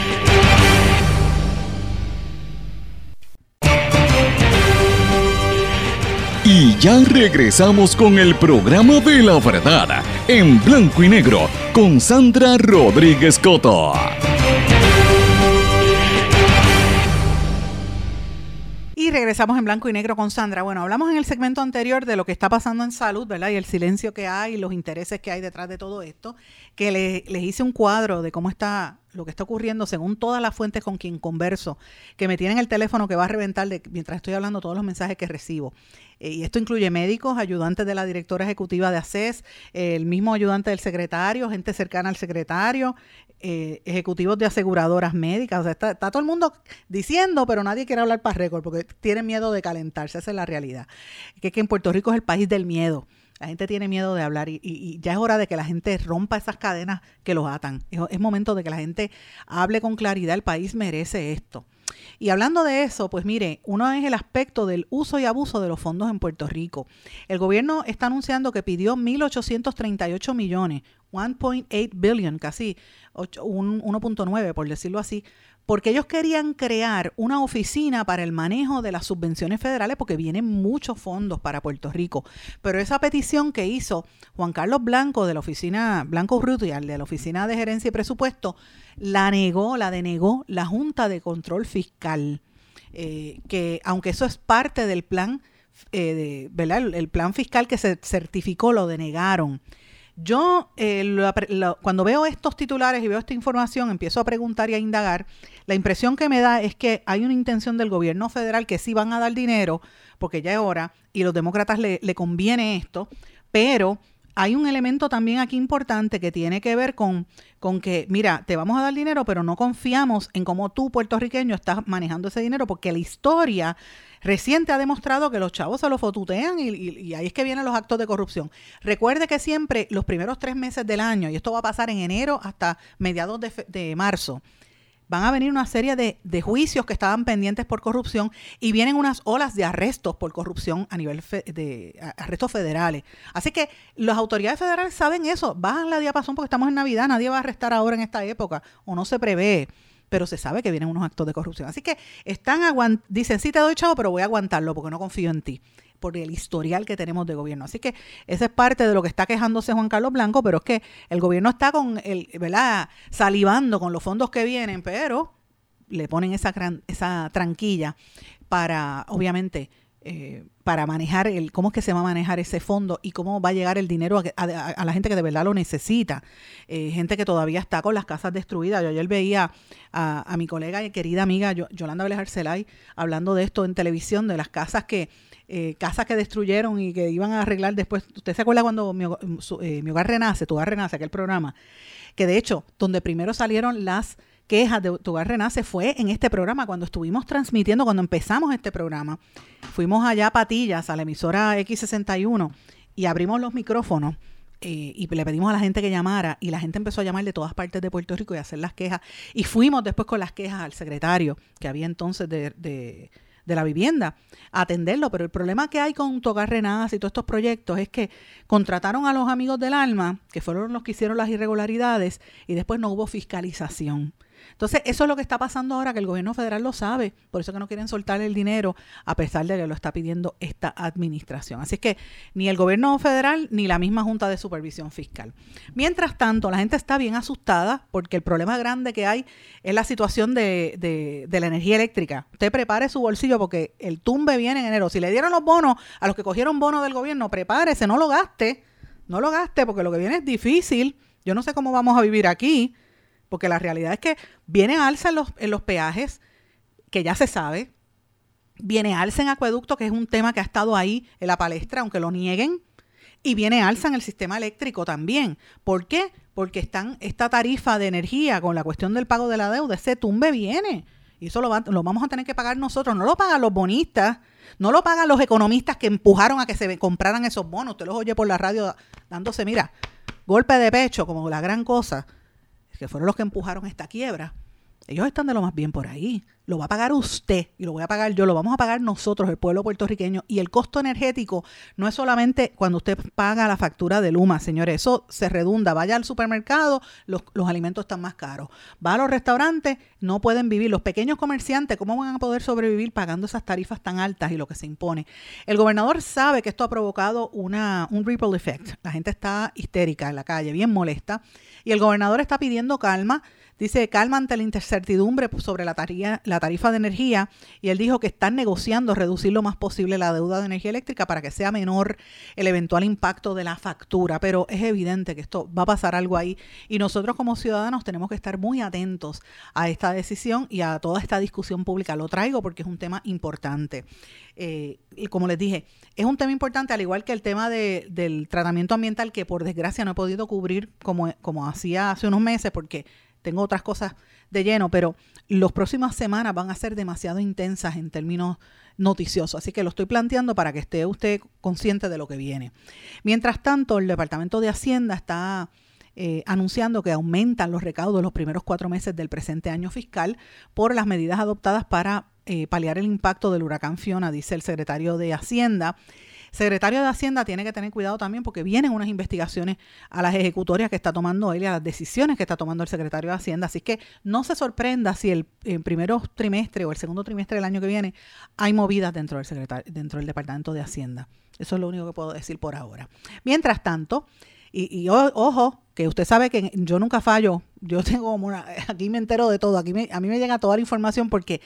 Ya regresamos con el programa de la verdad, en blanco y negro, con Sandra Rodríguez Coto. Y regresamos en blanco y negro con Sandra. Bueno, hablamos en el segmento anterior de lo que está pasando en salud, ¿verdad? Y el silencio que hay, los intereses que hay detrás de todo esto, que les hice un cuadro de cómo está lo que está ocurriendo según todas las fuentes con quien converso, que me tienen el teléfono que va a reventar de, mientras estoy hablando todos los mensajes que recibo. Eh, y esto incluye médicos, ayudantes de la directora ejecutiva de ACES, el mismo ayudante del secretario, gente cercana al secretario, eh, ejecutivos de aseguradoras médicas. O sea, está, todo el mundo diciendo, pero nadie quiere hablar para récord porque tienen miedo de calentarse. Esa es la realidad. Que que en Puerto Rico es el país del miedo. La gente tiene miedo de hablar y, ya es hora de que la gente rompa esas cadenas que los atan. Es, momento de que la gente hable con claridad. El país merece esto. Y hablando de eso, pues mire, uno es el aspecto del uso y abuso de los fondos en Puerto Rico. El gobierno está anunciando que pidió 1.838 millones, 1.8 billion, casi 1.9 por decirlo así, porque ellos querían crear una oficina para el manejo de las subvenciones federales, porque vienen muchos fondos para Puerto Rico. Pero esa petición que hizo Juan Carlos Blanco de la oficina, Blanco Rutial, de la Oficina de Gerencia y Presupuesto, la negó, la denegó la Junta de Control Fiscal. Eh, que aunque eso es parte del plan, eh, ¿verdad? el plan fiscal que se certificó, lo denegaron. Yo eh, cuando veo estos titulares y veo esta información, empiezo a preguntar y a indagar. La impresión que me da es que hay una intención del gobierno federal que sí van a dar dinero, porque ya es hora, y los demócratas le, le conviene esto, pero hay un elemento también aquí importante que tiene que ver con, con que, mira, te vamos a dar dinero, pero no confiamos en cómo tú, puertorriqueño, estás manejando ese dinero, porque la historia reciente ha demostrado que los chavos se lo fotutean y, ahí es que vienen los actos de corrupción. Recuerde que siempre los primeros tres meses del año, y esto va a pasar en enero hasta mediados de, de marzo, van a venir una serie de, juicios que estaban pendientes por corrupción y vienen unas olas de arrestos por corrupción a nivel de arrestos federales. Así que las autoridades federales saben eso, bajan la diapasón porque estamos en Navidad, nadie va a arrestar ahora en esta época o no se prevé pero se sabe que vienen unos actos de corrupción. Así que están dicen, sí te doy chavo, pero voy a aguantarlo porque no confío en ti. Por el historial que tenemos de gobierno. Así que esa es parte de lo que está quejándose Juan Carlos Blanco, pero es que el gobierno está con el, ¿verdad? salivando con los fondos que vienen, pero le ponen esa, esa tranquilla para, obviamente, eh, para manejar el, cómo es que se va a manejar ese fondo y cómo va a llegar el dinero a, la gente que de verdad lo necesita. Eh, gente que todavía está con las casas destruidas. Yo ayer veía a, mi colega y querida amiga Yolanda Vélez Arcelay hablando de esto en televisión, de las casas que, eh, casas que destruyeron y que iban a arreglar después. ¿Usted se acuerda cuando mi, mi hogar renace, tu hogar renace, aquel programa? Que de hecho, donde primero salieron las quejas de Tu Hogar Renace fue en este programa, cuando estuvimos transmitiendo, cuando empezamos este programa. Fuimos allá a Patillas, a la emisora X61, y abrimos los micrófonos. Eh, y le pedimos a la gente que llamara y la gente empezó a llamar de todas partes de Puerto Rico y a hacer las quejas. Y fuimos después con las quejas al secretario que había entonces de, la vivienda atenderlo. Pero el problema que hay con Togar Renace y todos estos proyectos es que contrataron a los amigos del alma, que fueron los que hicieron las irregularidades, y después no hubo fiscalización. Entonces, eso es lo que está pasando ahora, que el gobierno federal lo sabe, por eso que no quieren soltar el dinero, a pesar de que lo está pidiendo esta administración. Así que ni el gobierno federal ni la misma Junta de Supervisión Fiscal. Mientras tanto, la gente está bien asustada porque el problema grande que hay es la situación de, de la energía eléctrica. Usted prepare su bolsillo porque el tumbe viene en enero. Si le dieron los bonos a los que cogieron bonos del gobierno, prepárese, no lo gaste, no lo gaste porque lo que viene es difícil. Yo no sé cómo vamos a vivir aquí porque la realidad es que viene alza en los, en los peajes, que ya se sabe, viene alza en acueducto, que es un tema que ha estado ahí en la palestra, aunque lo nieguen, y viene alza en el sistema eléctrico también. ¿Por qué? Porque están esta tarifa de energía con la cuestión del pago de la deuda, ese tumbe viene. Y eso lo, lo vamos a tener que pagar nosotros, no lo pagan los bonistas, no lo pagan los economistas que empujaron a que se compraran esos bonos. Usted los oye por la radio dándose, mira, golpe de pecho, como la gran cosa que fueron los que empujaron esta quiebra, ellos están de lo más bien por ahí. Lo va a pagar usted y lo voy a pagar yo, lo vamos a pagar nosotros, el pueblo puertorriqueño. Y el costo energético no es solamente cuando usted paga la factura de Luma, señores, eso se redunda. Vaya al supermercado, los, alimentos están más caros. Va a los restaurantes, no pueden vivir. Los pequeños comerciantes, ¿cómo van a poder sobrevivir pagando esas tarifas tan altas y lo que se impone? El gobernador sabe que esto ha provocado una, un ripple effect. La gente está histérica en la calle, bien molesta. Y el gobernador está pidiendo calma Dice, calma ante la incertidumbre sobre la, tarifa de energía y él dijo que están negociando reducir lo más posible la deuda de energía eléctrica para que sea menor el eventual impacto de la factura. Pero es evidente que esto va a pasar algo ahí y nosotros como ciudadanos tenemos que estar muy atentos a esta decisión y a toda esta discusión pública. Lo traigo porque es un tema importante. Eh, y como les dije, es un tema importante, al igual que el tema del tratamiento ambiental, que por desgracia no he podido cubrir como, como hacía hace unos meses, porque tengo otras cosas de lleno, pero las próximas semanas van a ser demasiado intensas en términos noticiosos. Así que lo estoy planteando para que esté usted consciente de lo que viene. Mientras tanto, el Departamento de Hacienda está eh, anunciando que aumentan los recaudos los primeros cuatro meses del presente año fiscal por las medidas adoptadas para eh, paliar el impacto del huracán Fiona, dice el secretario de Hacienda secretario de Hacienda tiene que tener cuidado también porque vienen unas investigaciones a las ejecutorias que está tomando él y a las decisiones que está tomando el secretario de Hacienda. Así que no se sorprenda si el, el trimestre o el segundo trimestre del año que viene hay movidas dentro del, secretario, dentro del Departamento de Hacienda. Eso es lo único que puedo decir por ahora. Mientras tanto, y, ojo, que usted sabe que yo nunca fallo. Yo tengo como una, aquí me entero de todo, aquí a mí me llega toda la información porque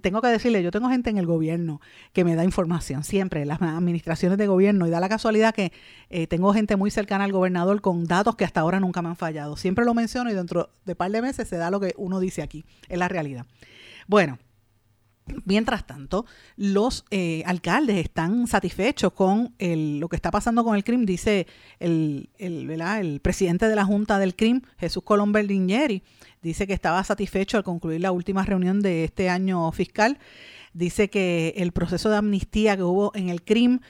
tengo que decirle, yo tengo gente en el gobierno que me da información, siempre, las administraciones de gobierno, y da la casualidad que eh, tengo gente muy cercana al gobernador con datos que hasta ahora nunca me han fallado. Siempre lo menciono y dentro de par de meses se da lo que uno dice aquí, es la realidad. Bueno, Mientras tanto, los eh, alcaldes están satisfechos con lo que está pasando con el CRIM, dice el, el, presidente de la Junta del CRIM, Jesús Colón Berlingeri, dice que estaba satisfecho al concluir la última reunión de este año fiscal. Dice que el proceso de amnistía que hubo en el CRIM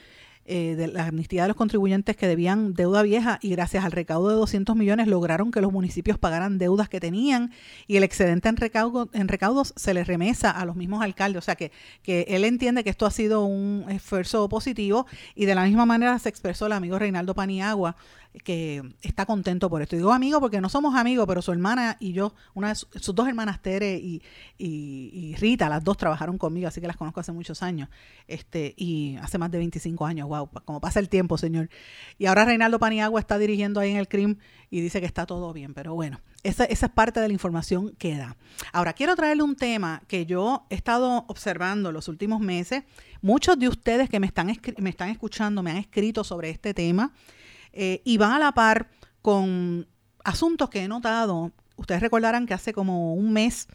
eh, de la amnistía de los contribuyentes que debían deuda vieja y gracias al recaudo de 200 millones lograron que los municipios pagaran deudas que tenían y el excedente en, recaudo, en recaudos se les remesa a los mismos alcaldes. O sea que, que él entiende que esto ha sido un esfuerzo positivo y de la misma manera se expresó el amigo Reinaldo Paniagua que está contento por esto. digo amigo porque no somos amigos, pero su hermana y yo, una de sus, dos hermanas, Tere y, y, Rita, las dos trabajaron conmigo, así que las conozco hace muchos años, este, y hace más de 25 años, wow, como pasa el tiempo, señor. Y ahora Reinaldo Paniagua está dirigiendo ahí en el CRIM y dice que está todo bien, pero bueno, esa, esa es parte de la información que da. Ahora, quiero traerle un tema que yo he estado observando los últimos meses. Muchos de ustedes que me están, me están escuchando me han escrito sobre este tema eh, y van a la par con asuntos que he notado. Ustedes recordarán que hace como un mes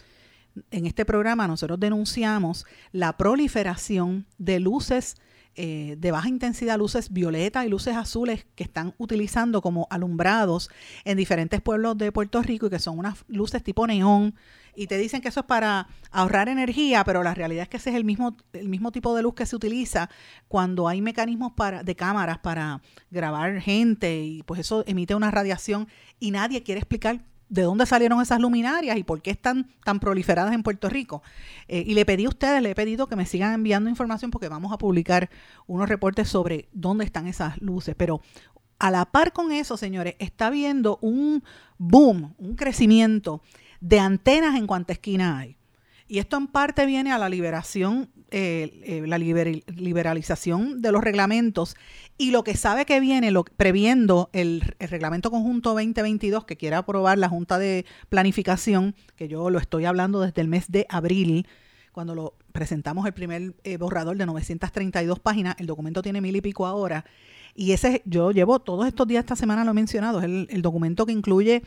en este programa nosotros denunciamos la proliferación de luces eh, de baja intensidad, luces violetas y luces azules que están utilizando como alumbrados en diferentes pueblos de Puerto Rico y que son unas luces tipo neón. Y te dicen que eso es para ahorrar energía, pero la realidad es que ese es el mismo, el mismo tipo de luz que se utiliza cuando hay mecanismos para, de cámaras para grabar gente y pues eso emite una radiación y nadie quiere explicar de dónde salieron esas luminarias y por qué están tan proliferadas en Puerto Rico. Eh, y le pedí a ustedes, le he pedido que me sigan enviando información porque vamos a publicar unos reportes sobre dónde están esas luces. Pero a la par con eso, señores, está habiendo un boom, un crecimiento de antenas en cuanta esquina hay. Y esto en parte viene a la liberación, eh, eh, la liberalización de los reglamentos y lo que sabe que viene, lo, previendo el, reglamento conjunto 2022 que quiere aprobar la Junta de Planificación, que yo lo estoy hablando desde el mes de abril, cuando lo presentamos el primer eh, borrador de 932 páginas, el documento tiene mil y pico ahora. Y ese, yo llevo todos estos días, esta semana lo he mencionado, es el documento que incluye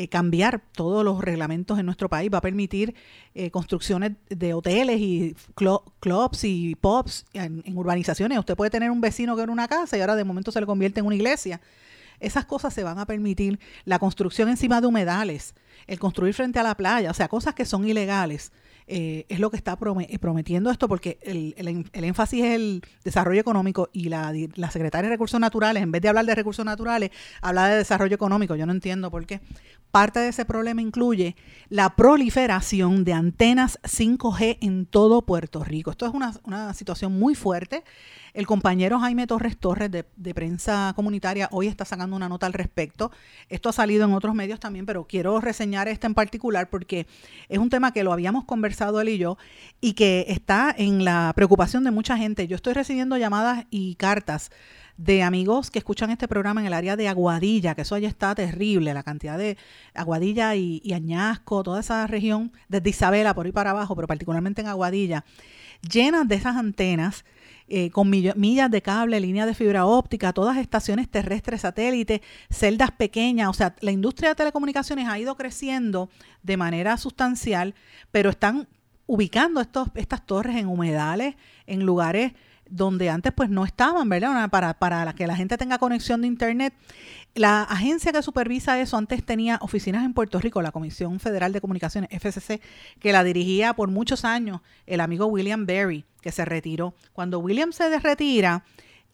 eh, cambiar todos los reglamentos en nuestro país, va a permitir eh, construcciones de hoteles y clubs y pubs en, urbanizaciones. Usted puede tener un vecino que era una casa y ahora de momento se le convierte en una iglesia. Esas cosas se van a permitir, la construcción encima de humedales, el construir frente a la playa, o sea, cosas que son ilegales. Eh, es lo que está prometiendo esto, porque el, énfasis es el desarrollo económico y la, la secretaria de Recursos Naturales, en vez de hablar de recursos naturales, habla de desarrollo económico. Yo no entiendo por qué. Parte de ese problema incluye la proliferación de antenas 5G en todo Puerto Rico. Esto es una, situación muy fuerte. El compañero Jaime Torres Torres de, Prensa Comunitaria hoy está sacando una nota al respecto. Esto ha salido en otros medios también, pero quiero reseñar este en particular porque es un tema que lo habíamos conversado él y yo y que está en la preocupación de mucha gente. Yo estoy recibiendo llamadas y cartas de amigos que escuchan este programa en el área de Aguadilla, que eso allá está terrible, la cantidad de Aguadilla y, Añasco, toda esa región, desde Isabela por ahí para abajo, pero particularmente en Aguadilla, llenas de esas antenas. Eh, con millas de cable, líneas de fibra óptica, todas estaciones terrestres, satélites, celdas pequeñas. O sea, la industria de telecomunicaciones ha ido creciendo de manera sustancial, pero están ubicando estos, estas torres en humedales, en lugares donde antes pues no estaban, ¿verdad? Para, para que la gente tenga conexión de internet. La agencia que supervisa eso antes tenía oficinas en Puerto Rico, la Comisión Federal de Comunicaciones, FCC, que la dirigía por muchos años el amigo William Berry, que se retiró. Cuando William se retira,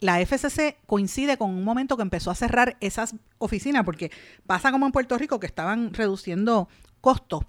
la FCC coincide con un momento que empezó a cerrar esas oficinas, porque pasa como en Puerto Rico, que estaban reduciendo costos.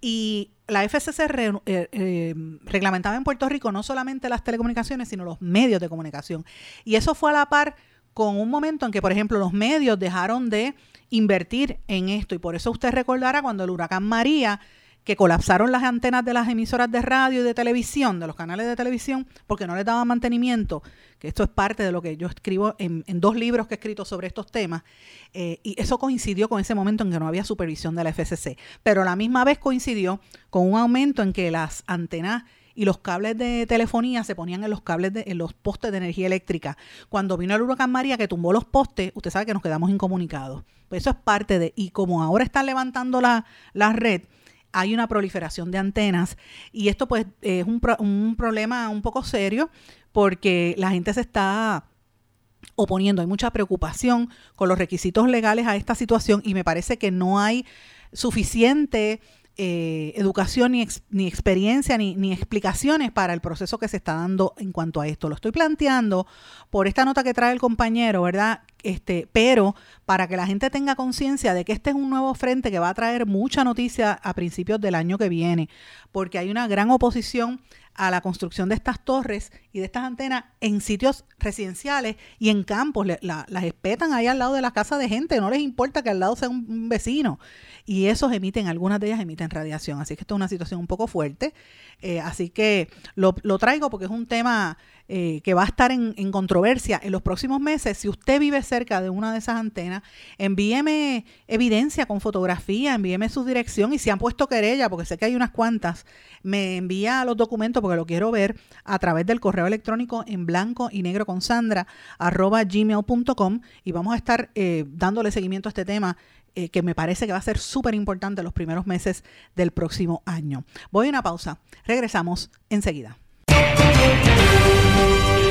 Y la FCC eh, eh, reglamentaba en Puerto Rico no solamente las telecomunicaciones, sino los medios de comunicación. Y eso fue a la par con un momento en que, por ejemplo, los medios dejaron de invertir en esto. Y por eso usted recordará cuando el huracán María que colapsaron las antenas de las emisoras de radio y de televisión, de los canales de televisión, porque no les daban mantenimiento, que esto es parte de lo que yo escribo en, dos libros que he escrito sobre estos temas, eh, y eso coincidió con ese momento en que no había supervisión de la FCC, pero a la misma vez coincidió con un aumento en que las antenas y los cables de telefonía se ponían en los cables de, en los postes de energía eléctrica. Cuando vino el huracán María que tumbó los postes, usted sabe que nos quedamos incomunicados. Pues eso es parte de, y como ahora están levantando la, la red, hay una proliferación de antenas y esto pues es un, un problema un poco serio porque la gente se está oponiendo, hay mucha preocupación con los requisitos legales a esta situación y me parece que no hay suficiente eh, educación ni, ni experiencia ni, ni, explicaciones para el proceso que se está dando en cuanto a esto. Lo estoy planteando por esta nota que trae el compañero, ¿verdad? Este, pero para que la gente tenga conciencia de que este es un nuevo frente que va a traer mucha noticia a principios del año que viene, porque hay una gran oposición a la construcción de estas torres y de estas antenas en sitios residenciales y en campos. las espetan ahí al lado de la casa de gente, no les importa que al lado sea un, vecino. Y esos emiten, algunas de ellas emiten radiación. Así que esto es una situación un poco fuerte. Eh, así que lo, lo traigo porque es un tema eh, que va a estar en, controversia en los próximos meses, si usted vive cerca de una de esas antenas, envíeme evidencia con fotografía, envíeme su dirección y si han puesto querella, porque sé que hay unas cuantas, me envía los documentos porque lo quiero ver a través del correo electrónico en blanco y negro con Sandra arroba gmail.com y vamos a estar eh, dándole seguimiento a este tema eh, que me parece que va a ser súper importante los primeros meses del próximo año. Voy a una pausa, regresamos enseguida.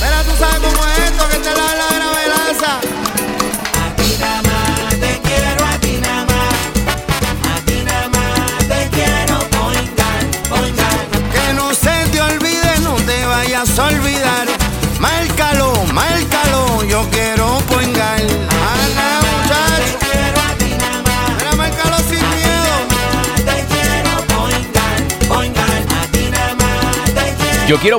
Pero tú sabes cómo es esto que te la la A ti nada más te quiero, a ti nada más. A ti nada más te quiero, poingar, poingar. Que no se te olvide, no te vayas a olvidar Márcalo, márcalo, yo quiero poingar. Ana, muchacho. Te quiero a ti nada más. Mira, márcalo sin miedo. Te quiero poingar, poingar. A ti nada más. Te quiero Yo quiero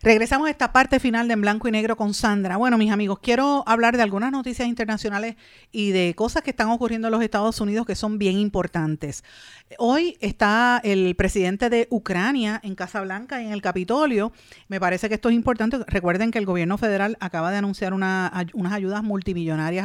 Regresamos a esta parte final de En Blanco y Negro con Sandra. Bueno, mis amigos, quiero hablar de algunas noticias internacionales y de cosas que están ocurriendo en los Estados Unidos que son bien importantes. Hoy está el presidente de Ucrania en Casa Blanca, en el Capitolio. Me parece que esto es importante. Recuerden que el gobierno federal acaba de anunciar unas ayudas multimillonarias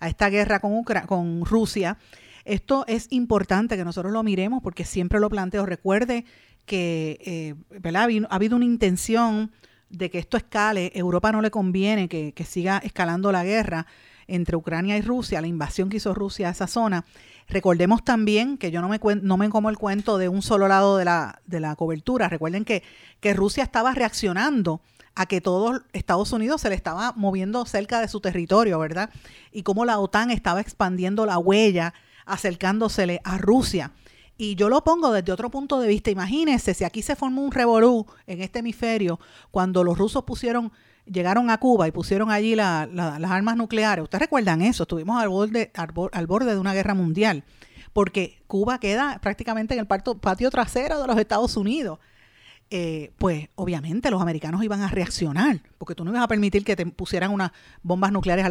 a, esta guerra con, con Rusia. Esto es importante que nosotros lo miremos porque siempre lo planteo. Recuerde que eh, ha habido una intención de que esto escale. Europa no le conviene que, siga escalando la guerra entre Ucrania y Rusia, la invasión que hizo Rusia a esa zona. Recordemos también que yo no me, no me como el cuento de un solo lado de la, de la cobertura. Recuerden que, que Rusia estaba reaccionando a que todo Estados Unidos se le estaba moviendo cerca de su territorio, ¿verdad? Y cómo la OTAN estaba expandiendo la huella, acercándosele a Rusia. Y yo lo pongo desde otro punto de vista. Imagínense si aquí se formó un revolú en este hemisferio cuando los rusos pusieron, llegaron a Cuba y pusieron allí las armas nucleares. ¿Ustedes recuerdan eso? Estuvimos al borde, al, borde de una guerra mundial. Porque Cuba queda prácticamente en el patio trasero de los Estados Unidos. Eh, pues obviamente los americanos iban a reaccionar, porque tú no ibas a permitir que te pusieran unas bombas nucleares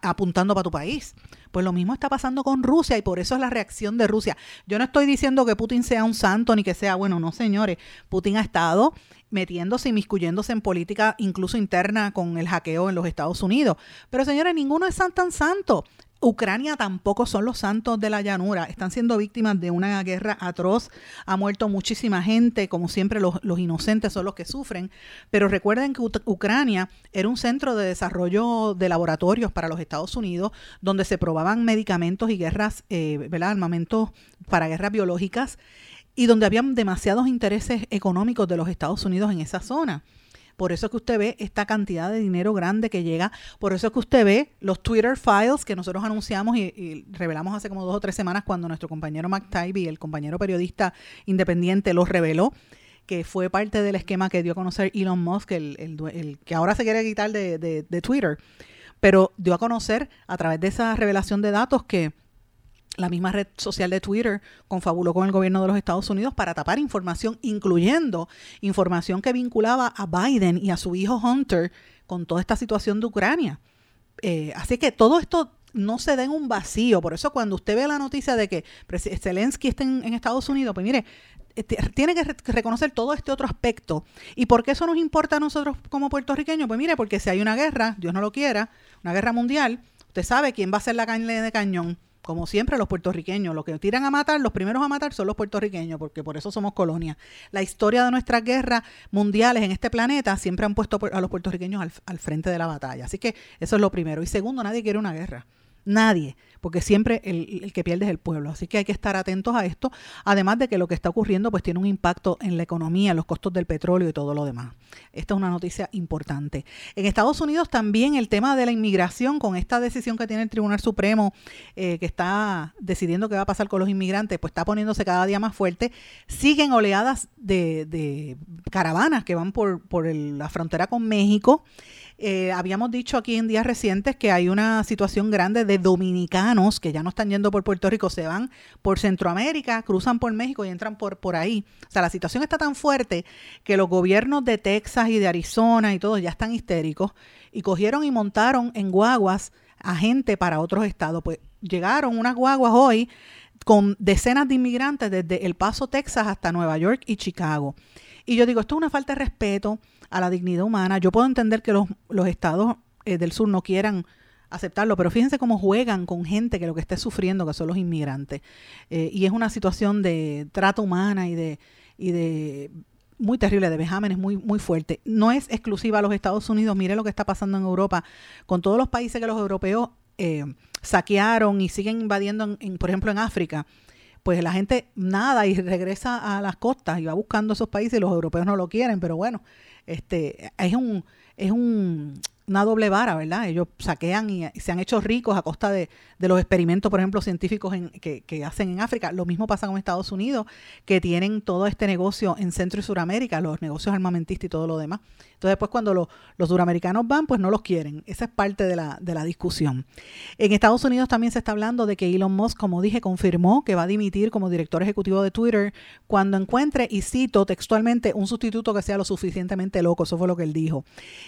apuntando para tu país. Pues lo mismo está pasando con Rusia y por eso es la reacción de Rusia. Yo no estoy diciendo que Putin sea un santo ni que sea, bueno, no señores, Putin ha estado metiéndose y miscuyéndose en política incluso interna con el hackeo en los Estados Unidos. Pero señores, ninguno es tan santo. Ucrania tampoco son los santos de la llanura, están siendo víctimas de una guerra atroz, ha muerto muchísima gente, como siempre los, inocentes son los que sufren, pero recuerden que Ucrania era un centro de desarrollo de laboratorios para los Estados Unidos, donde se probaban medicamentos y guerras, eh, armamentos para guerras biológicas, y donde habían demasiados intereses económicos de los Estados Unidos en esa zona Por eso es que usted ve esta cantidad de dinero grande que llega. Por eso es que usted ve los Twitter files que nosotros anunciamos y, revelamos hace como dos o tres semanas cuando nuestro compañero Taibbi, el compañero periodista independiente, los reveló que fue parte del esquema que dio a conocer Elon Musk, el, el el que ahora se quiere quitar de- de Twitter, pero dio a conocer a través de esa revelación de datos que la misma red social de Twitter confabuló con el gobierno de los Estados Unidos para tapar información, incluyendo información que vinculaba a Biden y a su hijo Hunter con toda esta situación de Ucrania. Eh, así que todo esto no se da en un vacío. Por eso cuando usted ve la noticia de que Zelensky está en, Estados Unidos, pues mire, eh, tiene que reconocer todo este otro aspecto. ¿Y por qué eso nos importa a nosotros como puertorriqueños? Pues mire, porque si hay una guerra, Dios no lo quiera, una guerra mundial, usted sabe quién va a ser la carne de cañón. Como siempre, los puertorriqueños, los que tiran a matar, los primeros a matar son los puertorriqueños, porque por eso somos colonia. La historia de nuestras guerras mundiales en este planeta siempre han puesto a los puertorriqueños al, al frente de la batalla. Así que eso es lo primero. Y segundo, nadie quiere una guerra. Nadie, porque siempre el, que pierde es el pueblo. Así que hay que estar atentos a esto, además de que lo que está ocurriendo pues tiene un impacto en la economía, los costos del petróleo y todo lo demás. Esta es una noticia importante. En Estados Unidos también el tema de la inmigración, con esta decisión que tiene el Tribunal Supremo, eh, que está decidiendo qué va a pasar con los inmigrantes, pues está poniéndose cada día más fuerte. Siguen oleadas de, caravanas que van por, la frontera con México. Eh, habíamos dicho aquí en días recientes que hay una situación grande de dominicanos que ya no están yendo por Puerto Rico, se van por Centroamérica, cruzan por México y entran por, por ahí. O sea, la situación está tan fuerte que los gobiernos de Texas y de Arizona y todos ya están histéricos y cogieron y montaron en guaguas a gente para otros estados. Pues llegaron unas guaguas hoy con decenas de inmigrantes desde El Paso, Texas, hasta Nueva York y Chicago. Y yo digo, esto es una falta de respeto a la dignidad humana. Yo puedo entender que los, los estados eh, del sur no quieran aceptarlo, pero fíjense cómo juegan con gente que lo que esté sufriendo, que son los inmigrantes. Eh, y es una situación de trata humana y de, y de muy terrible, de vejámenes muy, muy fuerte. No es exclusiva a los Estados Unidos, mire lo que está pasando en Europa, con todos los países que los europeos eh, saquearon y siguen invadiendo, en- en, por ejemplo, en África pues la gente nada y regresa a las costas y va buscando esos países y los europeos no lo quieren, pero bueno, este es un es un una doble vara, ¿verdad? Ellos saquean y, y se han hecho ricos a costa de, de los experimentos, por ejemplo, científicos en- que, que hacen en África. Lo mismo pasa con Estados Unidos, que tienen todo este negocio en Centro y Suramérica, los negocios armamentistas y todo lo demás. Entonces, después cuando lo- los suramericanos van, pues no los quieren. Esa es parte de la, de la discusión. En Estados Unidos también se está hablando de que Elon Musk, como dije, confirmó que va a dimitir como director ejecutivo de Twitter cuando encuentre, y cito textualmente, un sustituto que sea lo suficientemente loco. Eso fue lo que él dijo.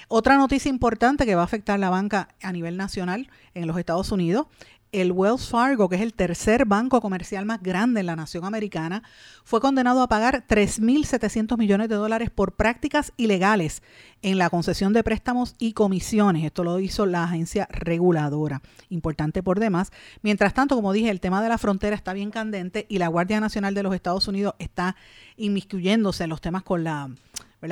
Otra noticia importante que va a afectar la banca a nivel nacional en los Estados Unidos. El Wells Fargo, que es el tercer banco comercial más grande en la nación americana, fue condenado a pagar 3.700 millones de dólares por prácticas ilegales en la concesión de préstamos y comisiones. Esto lo hizo la agencia reguladora, importante por demás. Mientras tanto, como dije, el tema de la frontera está bien candente y la Guardia Nacional de los Estados Unidos está inmiscuyéndose en los temas con la,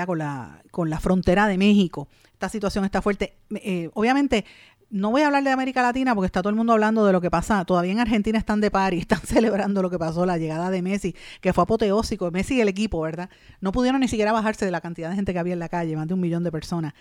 con la, con la frontera de México. Esta situación está fuerte. Eh, obviamente, no voy a hablar de América Latina porque está todo el mundo hablando de lo que pasa. Todavía en Argentina están de par y están celebrando lo que pasó, la llegada de Messi, que fue apoteósico. Messi y el equipo, ¿verdad? No pudieron ni siquiera bajarse de la cantidad de gente que había en la calle, más de un millón de personas.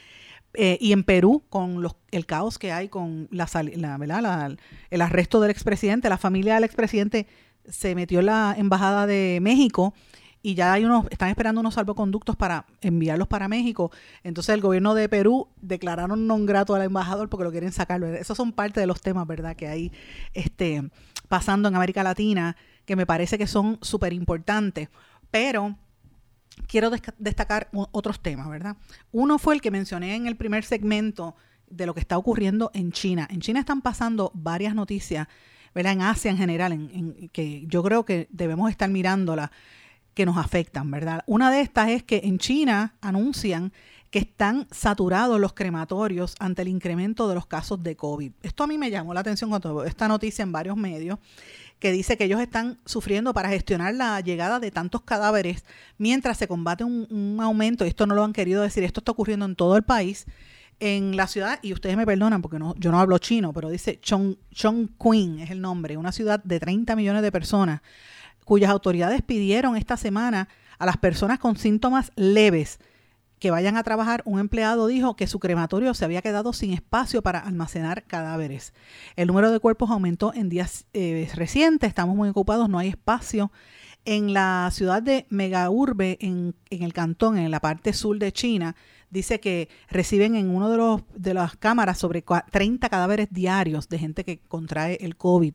Eh, y en Perú, con los, el caos que hay con la, la, ¿verdad? La- el arresto del expresidente, la familia del expresidente se metió en la embajada de México y ya hay unos, están esperando unos salvoconductos para enviarlos para México. Entonces el gobierno de Perú declararon non grato al embajador porque lo quieren sacarlo. Esos son parte de los temas, ¿verdad?, que hay este, pasando en América Latina, que me parece que son súper importantes. Pero quiero destacar otros temas, ¿verdad? Uno fue el que mencioné en el primer segmento de lo que está ocurriendo en China. En China están pasando varias noticias, ¿verdad? En Asia en general, en, que yo creo que debemos estar mirándolas, que nos afectan, ¿verdad? Una de estas es que en China anuncian que están saturados los crematorios ante el incremento de los casos de COVID. Esto a mí me llamó la atención cuando esta noticia en varios medios que dice que ellos están sufriendo para gestionar la llegada de tantos cadáveres mientras se combate un, aumento, esto no lo han querido decir, esto está ocurriendo en todo el país, en la ciudad, y ustedes me perdonan porque no, yo no hablo chino, pero dice Chong, Chongqing es el nombre, una ciudad de 30 millones de personas, cuyas autoridades pidieron esta semana a las personas con síntomas leves que vayan a trabajar, un empleado dijo que su crematorio se había quedado sin espacio para almacenar cadáveres. El número de cuerpos aumentó en días eh, recientes, estamos muy ocupados, no hay espacio. En la ciudad de Megaurbe, en, en el cantón, en la parte sur de China, dice que reciben en uno de los de las cámaras sobre cua- 30 cadáveres diarios de gente que contrae el COVID.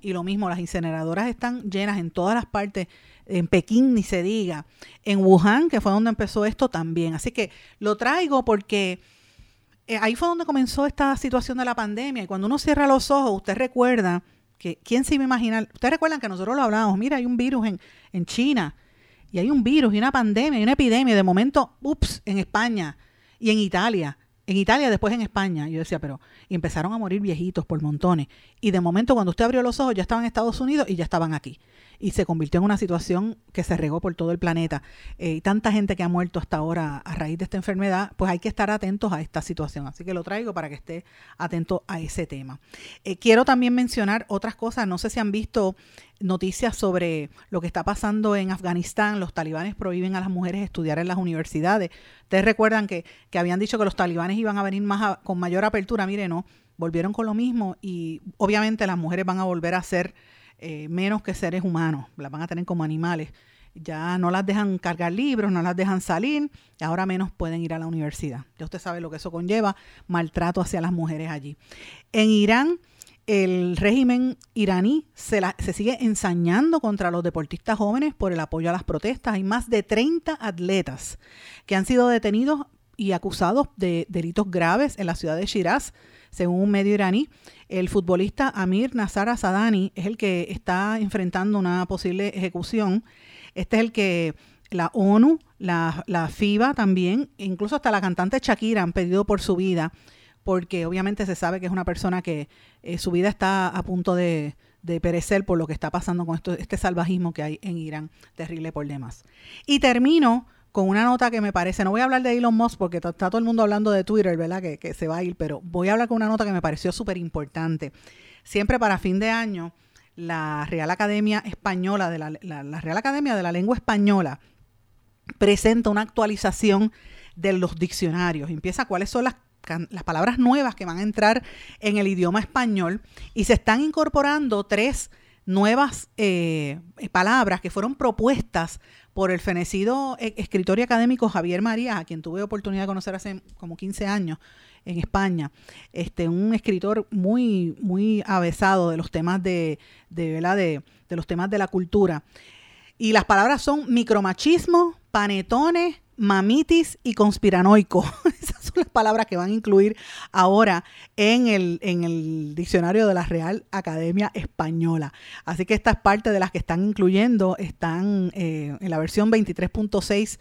Y lo mismo, las incineradoras están llenas en todas las partes, en Pekín ni se diga, en Wuhan, que fue donde empezó esto también. Así que lo traigo porque eh, ahí fue donde comenzó esta situación de la pandemia. Y cuando uno cierra los ojos, usted recuerda que, ¿quién se iba a imaginar? Ustedes recuerdan que nosotros lo hablábamos, mira, hay un virus en, en China, y hay un virus, y una pandemia, y una epidemia, de momento, ups, en España y en Italia. En Italia, después en España. Yo decía, pero y empezaron a morir viejitos por montones. Y de momento, cuando usted abrió los ojos, ya estaban en Estados Unidos y ya estaban aquí. Y se convirtió en una situación que se regó por todo el planeta. Eh, y tanta gente que ha muerto hasta ahora a raíz de esta enfermedad, pues hay que estar atentos a esta situación. Así que lo traigo para que esté atento a ese tema. Eh, quiero también mencionar otras cosas. No sé si han visto noticias sobre lo que está pasando en Afganistán. Los talibanes prohíben a las mujeres estudiar en las universidades. Ustedes recuerdan que, que habían dicho que los talibanes iban a venir más a- con mayor apertura. Mire, no, volvieron con lo mismo y obviamente las mujeres van a volver a ser eh, menos que seres humanos, las van a tener como animales. Ya no las dejan cargar libros, no las dejan salir, y ahora menos pueden ir a la universidad. Ya usted sabe lo que eso conlleva, maltrato hacia las mujeres allí. En Irán, el régimen iraní se, la- se sigue ensañando contra los deportistas jóvenes por el apoyo a las protestas. Hay más de 30 atletas que han sido detenidos y acusados de delitos graves en la ciudad de Shiraz, según un medio iraní. El futbolista Amir Nazar Asadani es el que está enfrentando una posible ejecución. Este es el que la ONU, la, la FIBA también, incluso hasta la cantante Shakira han pedido por su vida, porque obviamente se sabe que es una persona que eh, su vida está a punto de, de perecer por lo que está pasando con esto, este salvajismo que hay en Irán, terrible por demás. Y termino con una nota que me parece, no voy a hablar de Elon Musk porque está todo el mundo hablando de Twitter, ¿verdad? Que, que se va a ir, pero voy a hablar con una nota que me pareció súper importante. Siempre para fin de año, la Real Academia Española, de la, Real Academia de la Lengua Española, presenta una actualización de los diccionarios. Empieza cuáles son las palabras nuevas que van a entrar en el idioma español y se están incorporando tres nuevas eh, palabras que fueron propuestas por el fenecido eh, escritor y académico Javier María, a quien tuve oportunidad de conocer hace como 15 años en España, este, un escritor muy, muy avesado de los temas de, de, de, de los temas de la cultura. Y las palabras son micromachismo, panetones, mamitis y conspiranoico. Esas son las palabras que van a incluir ahora en el, en el diccionario de la Real Academia Española. Así que esta es parte de las que están incluyendo, están eh, en la versión 23.6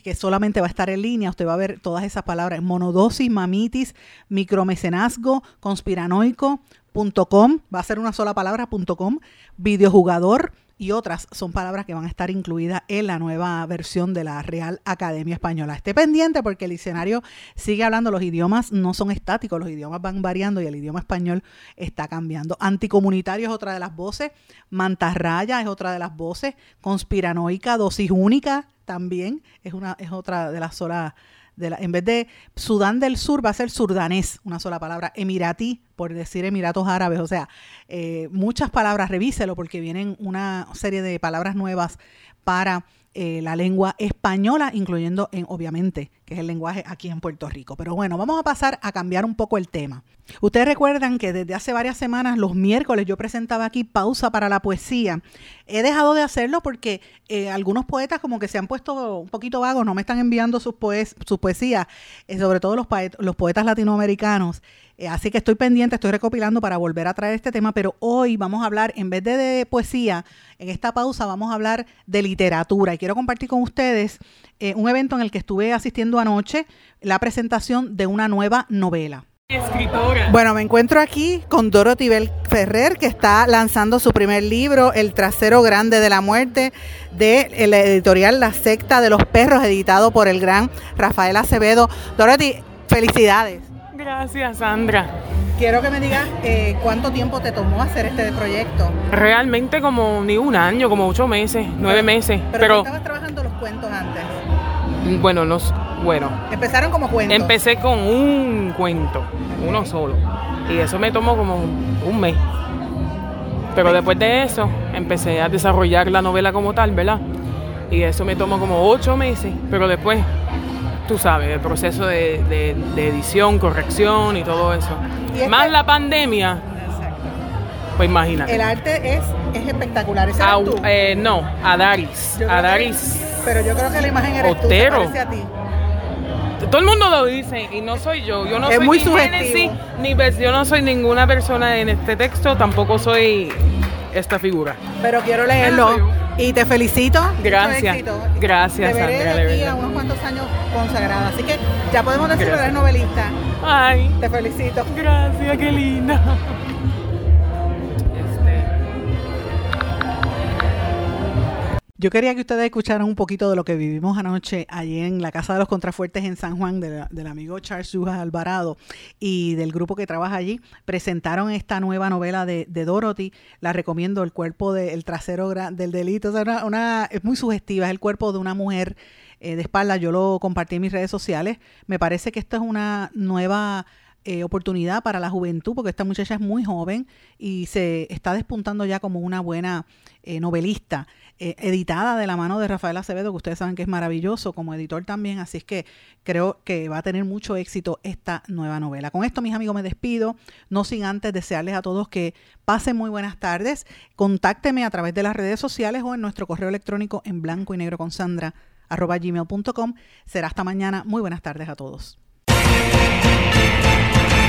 que solamente va a estar en línea, usted va a ver todas esas palabras, monodosis, mamitis, micromecenazgo, conspiranoico.com, va a ser una sola palabra, punto .com, videojugador, y otras son palabras que van a estar incluidas en la nueva versión de la Real Academia Española. Esté pendiente porque el diccionario sigue hablando, los idiomas no son estáticos, los idiomas van variando y el idioma español está cambiando. Anticomunitario es otra de las voces, mantarraya es otra de las voces, conspiranoica, dosis única también es, una, es otra de las solas de la, en vez de Sudán del Sur va a ser surdanés, una sola palabra, emiratí, por decir Emiratos Árabes, o sea, eh, muchas palabras, revíselo porque vienen una serie de palabras nuevas para eh, la lengua española, incluyendo en, obviamente, que es el lenguaje aquí en Puerto Rico. Pero bueno, vamos a pasar a cambiar un poco el tema. Ustedes recuerdan que desde hace varias semanas, los miércoles, yo presentaba aquí pausa para la poesía. He dejado de hacerlo porque eh, algunos poetas como que se han puesto un poquito vagos, no me están enviando sus, poes sus poesías, eh, sobre todo los, los poetas latinoamericanos. Eh, así que estoy pendiente, estoy recopilando para volver a traer este tema, pero hoy vamos a hablar, en vez de, de poesía, en esta pausa vamos a hablar de literatura. Y quiero compartir con ustedes un evento en el que estuve asistiendo anoche, la presentación de una nueva novela. Escritora. Bueno, me encuentro aquí con Dorothy Bell Ferrer, que está lanzando su primer libro, El trasero grande de la muerte, de la editorial La secta de los perros, editado por el gran Rafael Acevedo. Dorothy, felicidades. Gracias, Sandra. Quiero que me digas eh, cuánto tiempo te tomó hacer este proyecto. Realmente como ni un año, como ocho meses, nueve meses. Pero, estabas trabajando los cuentos antes. Bueno, no, bueno, Empezaron como cuentos. empecé con un cuento, uno solo. Y eso me tomó como un mes. Pero después de eso, empecé a desarrollar la novela como tal, ¿verdad? Y eso me tomó como ocho meses. Pero después, tú sabes, el proceso de, de- de edición, corrección y todo eso. Y este- Más la pandemia, Exacto. pues imagínate. El arte es, es espectacular. ¿Ese tú? eh, no, Adaris. Yo Adaris. Pero yo creo que la imagen eres tú. Otero. se parece a ti. Todo el mundo lo dice y no soy yo. Yo no Es soy muy ni. Génesis, ni yo no soy ninguna persona en este texto, tampoco soy esta figura. Pero quiero leerlo. Y te felicito. Gracias. Gracias, Te veré Sandra, de aquí a unos cuantos años consagrada. Así que ya podemos decir que eres novelista. Ay, Te felicito. gracias, qué linda. Yo quería que ustedes escucharan un poquito de lo que vivimos anoche allí en la Casa de los Contrafuertes en San Juan de la- del amigo Charles Yujas Alvarado y del grupo que trabaja allí. Presentaron esta nueva novela de, de Dorothy. La recomiendo, El cuerpo del trasero gra- del delito. O sea, una, es muy sugestiva. Es el cuerpo de una mujer eh, de espalda. Yo lo compartí en mis redes sociales. Me parece que esto es una nueva eh, oportunidad para la juventud, porque esta muchacha es muy joven y se está despuntando ya como una buena eh, novelista, eh, editada de la mano de Rafael Acevedo, que ustedes saben que es maravilloso como editor también, así es que creo que va a tener mucho éxito esta nueva novela. Con esto, mis amigos, me despido, no sin antes desearles a todos que pasen muy buenas tardes, contácteme a través de las redes sociales o en nuestro correo electrónico en blanco y negro con Sandra gmail.com. Será hasta mañana. Muy buenas tardes a todos.